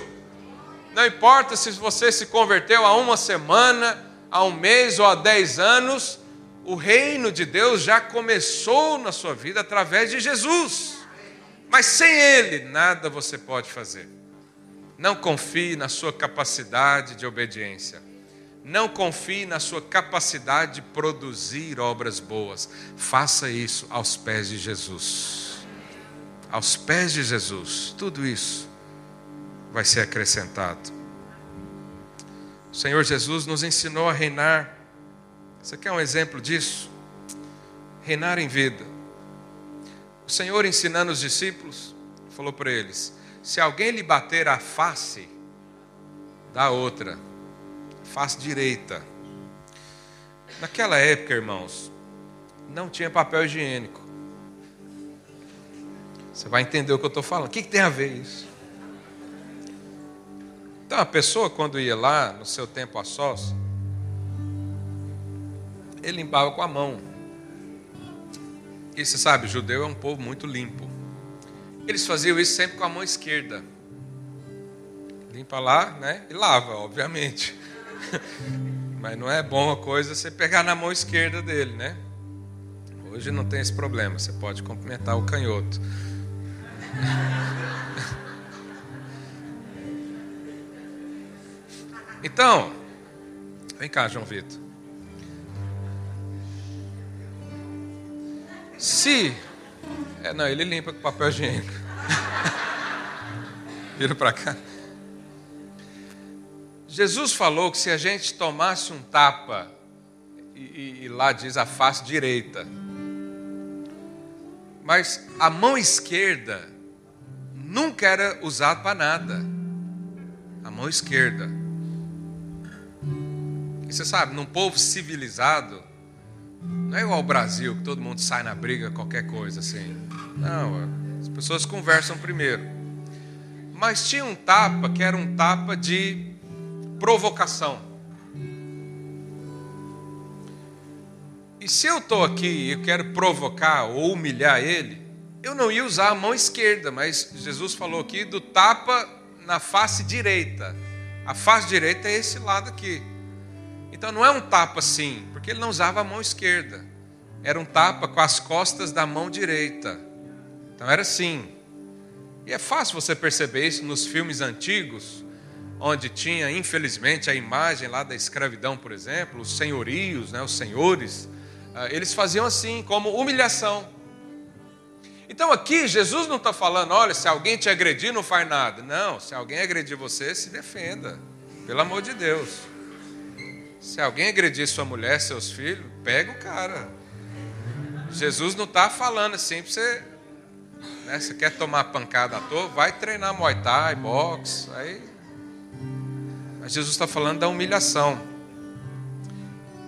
Não importa se você se converteu há uma semana, há um mês ou há dez anos, o reino de Deus já começou na sua vida através de Jesus. Mas sem Ele, nada você pode fazer. Não confie na sua capacidade de obediência. Não confie na sua capacidade de produzir obras boas. Faça isso aos pés de Jesus. Aos pés de Jesus. Tudo isso vai ser acrescentado. O Senhor Jesus nos ensinou a reinar. Você quer um exemplo disso? Reinar em vida. O Senhor ensinando os discípulos, falou para eles: se alguém lhe bater a face, dá outra, face direita. Naquela época, irmãos, não tinha papel higiênico. Você vai entender o que eu estou falando. O que, que tem a ver isso? Então, a pessoa, quando ia lá, no seu tempo a sós, ele limpava com a mão. E você sabe, judeu é um povo muito limpo. Eles faziam isso sempre com a mão esquerda. Limpa lá, né? E lava, obviamente. Mas não é bom a coisa você pegar na mão esquerda dele, né? Hoje não tem esse problema, você pode cumprimentar o canhoto. Então, vem cá, João Vitor. Se é, não, ele limpa com papel higiênico. Vira para cá. Jesus falou que se a gente tomasse um tapa, e, e, lá diz a face direita, mas a mão esquerda nunca era usada para nada. A mão esquerda. E você sabe, num povo civilizado, não é igual ao Brasil, que todo mundo sai na briga, qualquer coisa assim. Não, as pessoas conversam primeiro. Mas tinha um tapa que era um tapa de provocação. E se eu estou aqui e eu quero provocar ou humilhar ele, eu não ia usar a mão esquerda, mas Jesus falou aqui do tapa na face direita. A face direita é esse lado aqui. Então não é um tapa assim, porque ele não usava a mão esquerda. Era um tapa com as costas da mão direita. Então era assim. E é fácil você perceber isso nos filmes antigos. onde tinha, infelizmente, a imagem lá da escravidão, por exemplo, os senhorios, né, os senhores, ah, eles faziam assim, como humilhação. Então aqui Jesus não está falando, olha, se alguém te agredir, não faz nada. Não, se alguém agredir você, se defenda. Pelo amor de Deus. Se alguém agredir sua mulher, seus filhos, pega o cara. Jesus não está falando assim para você. Né, você quer tomar pancada à toa, vai treinar Muay Thai, boxe. Aí... Mas Jesus está falando da humilhação.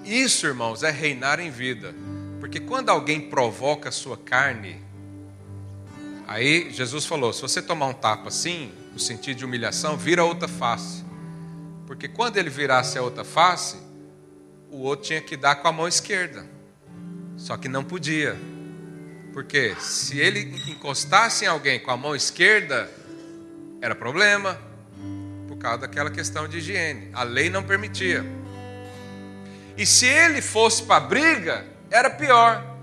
Isso, irmãos, é reinar em vida. Porque quando alguém provoca a sua carne, aí Jesus falou: se você tomar um tapa assim, no sentido de humilhação, vira outra face. Porque quando ele virasse a outra face, o outro tinha que dar com a mão esquerda. Só que não podia. Porque se ele encostasse em alguém com a mão esquerda, era problema, por causa daquela questão de higiene. A lei não permitia. E se ele fosse para a briga, era pior,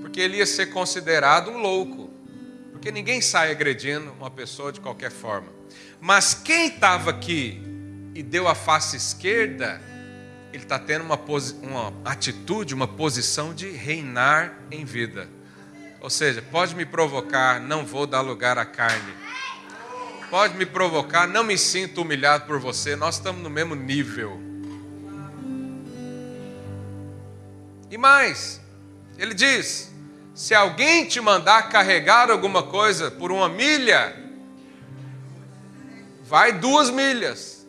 porque ele ia ser considerado um louco. Porque ninguém sai agredindo uma pessoa de qualquer forma. Mas quem estava aqui e deu a face esquerda, ele está tendo uma, uma atitude, uma posição de reinar em vida. Ou seja, pode me provocar, não vou dar lugar à carne. Pode me provocar, não me sinto humilhado por você, nós estamos no mesmo nível. E mais, ele diz: se alguém te mandar carregar alguma coisa por uma milha, vai duas milhas.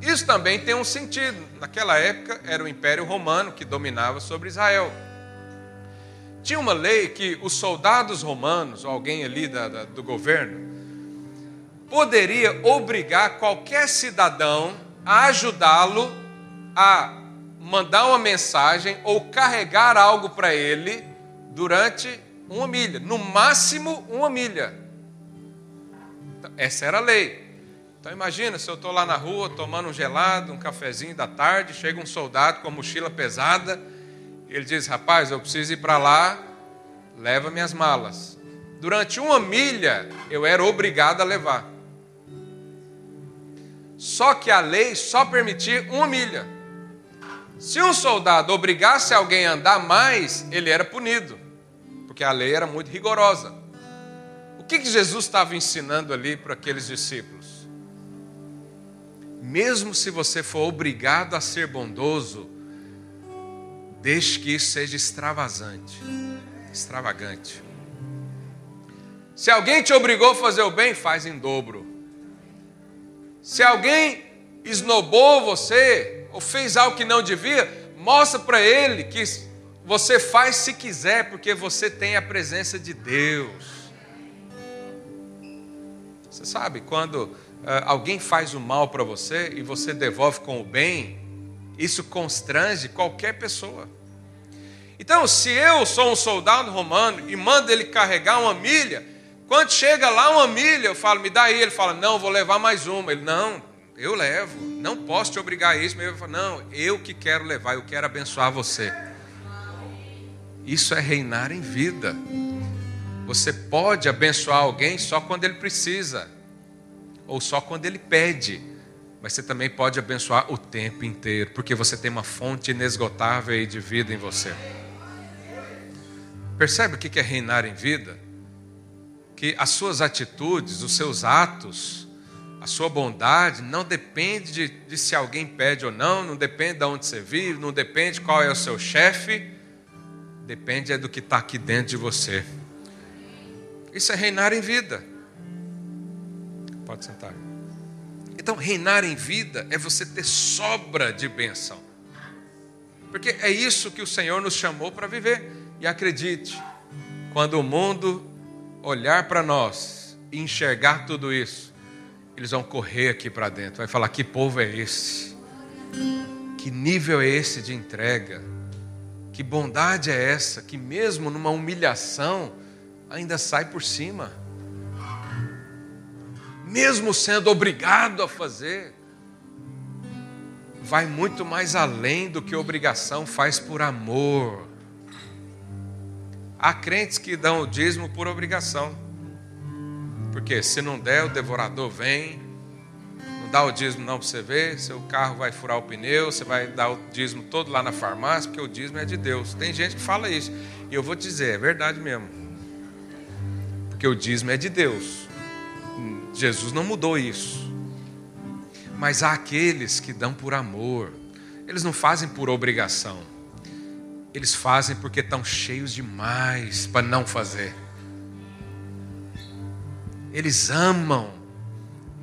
Isso também tem um sentido. Naquela época era o Império Romano que dominava sobre Israel. Tinha uma lei que os soldados romanos, ou alguém ali da, da, do governo, poderia obrigar qualquer cidadão a ajudá-lo a mandar uma mensagem ou carregar algo para ele durante uma milha, no máximo uma milha. Então, essa era a lei. Então imagina se eu estou lá na rua tomando um gelado, um cafezinho da tarde, chega um soldado com a mochila pesada, e ele diz: Rapaz, eu preciso ir para lá, leva minhas malas. Durante uma milha eu era obrigado a levar. Só que a lei só permitia uma milha. Se um soldado obrigasse alguém a andar mais, ele era punido, porque a lei era muito rigorosa. O que, que Jesus estava ensinando ali para aqueles discípulos? Mesmo se você for obrigado a ser bondoso, deixe que isso seja extravasante, extravagante. Se alguém te obrigou a fazer o bem, faz em dobro. Se alguém esnobou você ou fez algo que não devia, mostra para ele que você faz se quiser, porque você tem a presença de Deus. Você sabe, quando alguém faz o mal para você e você devolve com o bem, isso constrange qualquer pessoa. Então, se eu sou um soldado romano e mando ele carregar uma milha, quando chega lá uma milha, eu falo, me dá aí. Ele fala, não, vou levar mais uma. Ele, não, eu levo, não posso te obrigar a isso. Eu falo, não, eu que quero levar, eu quero abençoar você. Isso é reinar em vida. Você pode abençoar alguém só quando ele precisa ou só quando ele pede. Mas você também pode abençoar o tempo inteiro, porque você tem uma fonte inesgotável de vida em você. Percebe o que é reinar em vida? Que as suas atitudes, os seus atos, a sua bondade não depende de, de se alguém pede ou não, não depende de onde você vive, não depende qual é o seu chefe, depende é do que está aqui dentro de você. Isso é reinar em vida. Pode sentar. Então, reinar em vida é você ter sobra de bênção. Porque é isso que o Senhor nos chamou para viver. E acredite, quando o mundo olhar para nós e enxergar tudo isso, eles vão correr aqui para dentro, vai falar: que povo é esse? Que nível é esse de entrega? Que bondade é essa que, mesmo numa humilhação, ainda sai por cima? Mesmo sendo obrigado a fazer, vai muito mais além do que obrigação, faz por amor. Há crentes que dão o dízimo por obrigação, porque se não der, o devorador vem, não dá o dízimo não para você ver, seu carro vai furar o pneu, você vai dar o dízimo todo lá na farmácia, porque o dízimo é de Deus. Tem gente que fala isso. E eu vou dizer, é verdade mesmo. Porque o dízimo é de Deus. Jesus não mudou isso. Mas há aqueles que dão por amor. Eles não fazem por obrigação. Eles fazem porque estão cheios demais para não fazer. Eles amam.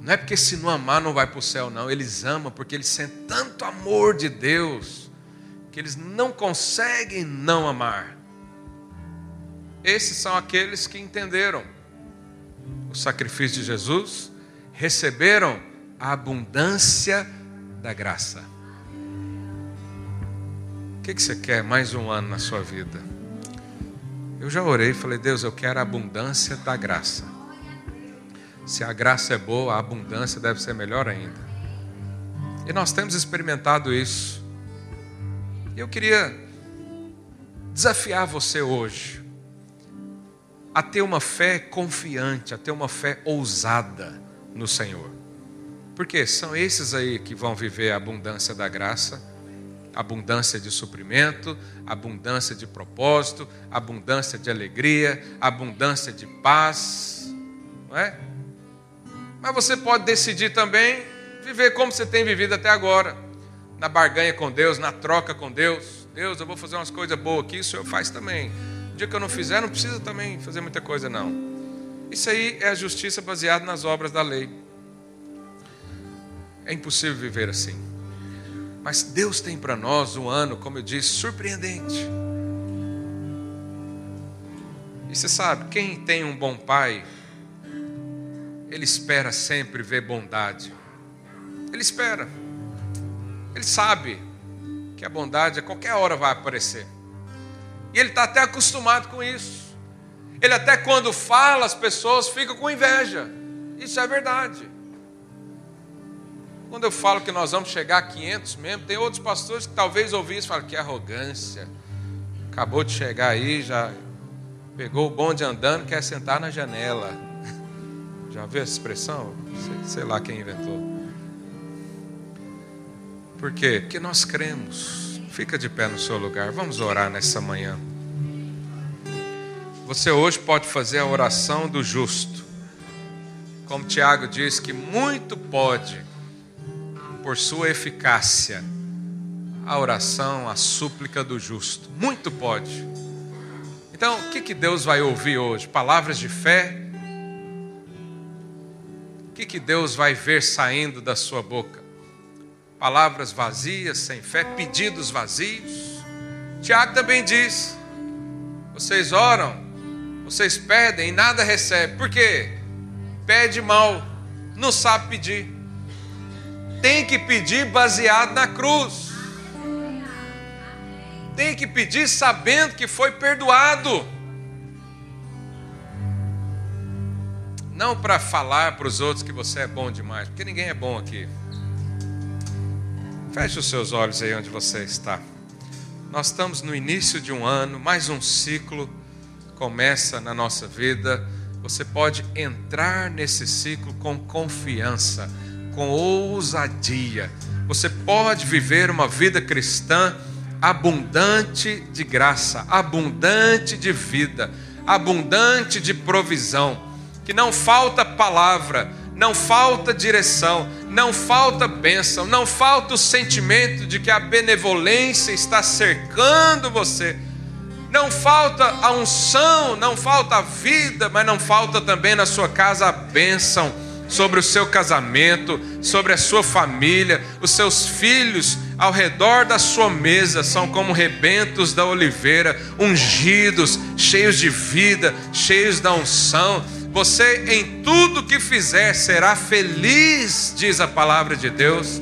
Não é porque se não amar não vai para o céu, não. Eles amam porque eles sentem tanto amor de Deus que eles não conseguem não amar. Esses são aqueles que entenderam o sacrifício de Jesus, receberam a abundância da graça. O que, você quer mais um ano na sua vida? Eu já orei e falei, Deus, eu quero a abundância da graça. Se a graça é boa, a abundância deve ser melhor ainda. E nós temos experimentado isso. Eu queria desafiar você hoje a ter uma fé confiante, a ter uma fé ousada no Senhor. Porque são esses aí que vão viver a abundância da graça, abundância de suprimento, abundância de propósito, abundância de alegria, abundância de paz, não é? Mas você pode decidir também viver como você tem vivido até agora, na barganha com Deus, na troca com Deus. Deus, eu vou fazer umas coisas boas aqui, o Senhor faz também. O dia que eu não fizer, não precisa também fazer muita coisa, não. Isso aí é a justiça baseada nas obras da lei. É impossível viver assim. Mas Deus tem para nós um ano, como eu disse, surpreendente. E você sabe, quem tem um bom pai, ele espera sempre ver bondade. Ele espera. Ele sabe que a bondade a qualquer hora vai aparecer. E ele está até acostumado com isso. Ele até quando fala, as pessoas ficam com inveja. Isso é verdade. Quando eu falo que nós vamos chegar a 500 membros, tem outros pastores que talvez ouvissem e falam que arrogância. Acabou de chegar aí, já pegou o bonde andando, quer sentar na janela. Já viu essa expressão? Sei, sei lá quem inventou. Por quê? Porque nós cremos. Fica de pé no seu lugar. Vamos orar nessa manhã. Você hoje pode fazer a oração do justo. Como Tiago diz que muito pode, por sua eficácia, a oração, a súplica do justo. Muito pode. Então, o que, que Deus vai ouvir hoje? Palavras de fé o que, que Deus vai ver saindo da sua boca? Palavras vazias, sem fé, pedidos vazios. Tiago também diz: vocês oram, vocês pedem e nada recebem. Por quê? Pede mal, não sabe pedir. Tem que pedir baseado na cruz. Tem que pedir sabendo que foi perdoado. Não para falar para os outros que você é bom demais, porque ninguém é bom aqui. Feche os seus olhos aí onde você está. Nós estamos no início de um ano, mais um ciclo começa na nossa vida. Você pode entrar nesse ciclo com confiança, com ousadia. Você pode viver uma vida cristã abundante de graça, abundante de vida, abundante de provisão que não falta palavra, não falta direção, não falta bênção, não falta o sentimento de que a benevolência está cercando você. Não falta a unção, não falta a vida, mas não falta também na sua casa a bênção sobre o seu casamento, sobre a sua família, os seus filhos ao redor da sua mesa são como rebentos da oliveira, ungidos, cheios de vida, cheios da unção você em tudo que fizer será feliz, diz a palavra de Deus.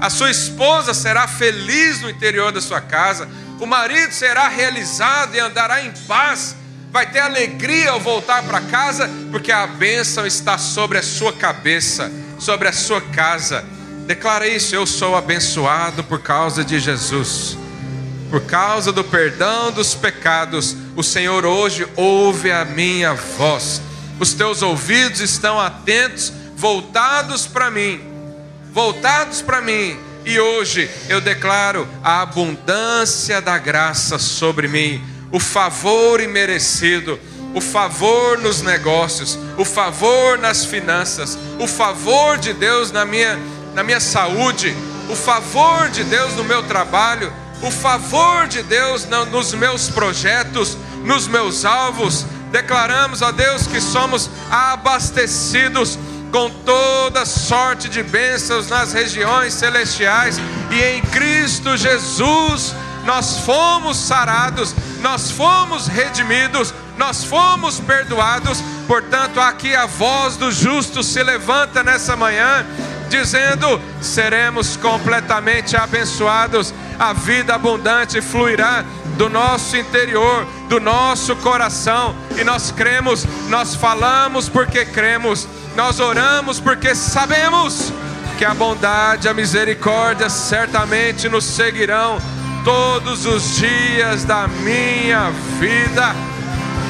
A sua esposa será feliz no interior da sua casa. O marido será realizado e andará em paz. Vai ter alegria ao voltar para casa, porque a bênção está sobre a sua cabeça, sobre a sua casa. Declara isso: eu sou abençoado por causa de Jesus. Por causa do perdão dos pecados, o Senhor hoje ouve a minha voz os teus ouvidos estão atentos, voltados para mim. voltados para mim. E hoje eu declaro a abundância da graça sobre mim, o favor imerecido, o favor nos negócios, o favor nas finanças, o favor de Deus na minha, na minha saúde, o favor de Deus no meu trabalho, o favor de Deus nos meus projetos, nos meus alvos. Declaramos a Deus que somos abastecidos com toda sorte de bênçãos nas regiões celestiais e em Cristo Jesus nós fomos sarados, nós fomos redimidos, nós fomos perdoados. Portanto, aqui a voz do justo se levanta nessa manhã dizendo: seremos completamente abençoados, a vida abundante fluirá do nosso interior, do nosso coração, e nós cremos, nós falamos porque cremos, nós oramos porque sabemos que a bondade, a misericórdia certamente nos seguirão todos os dias da minha vida.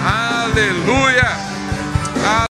Aleluia!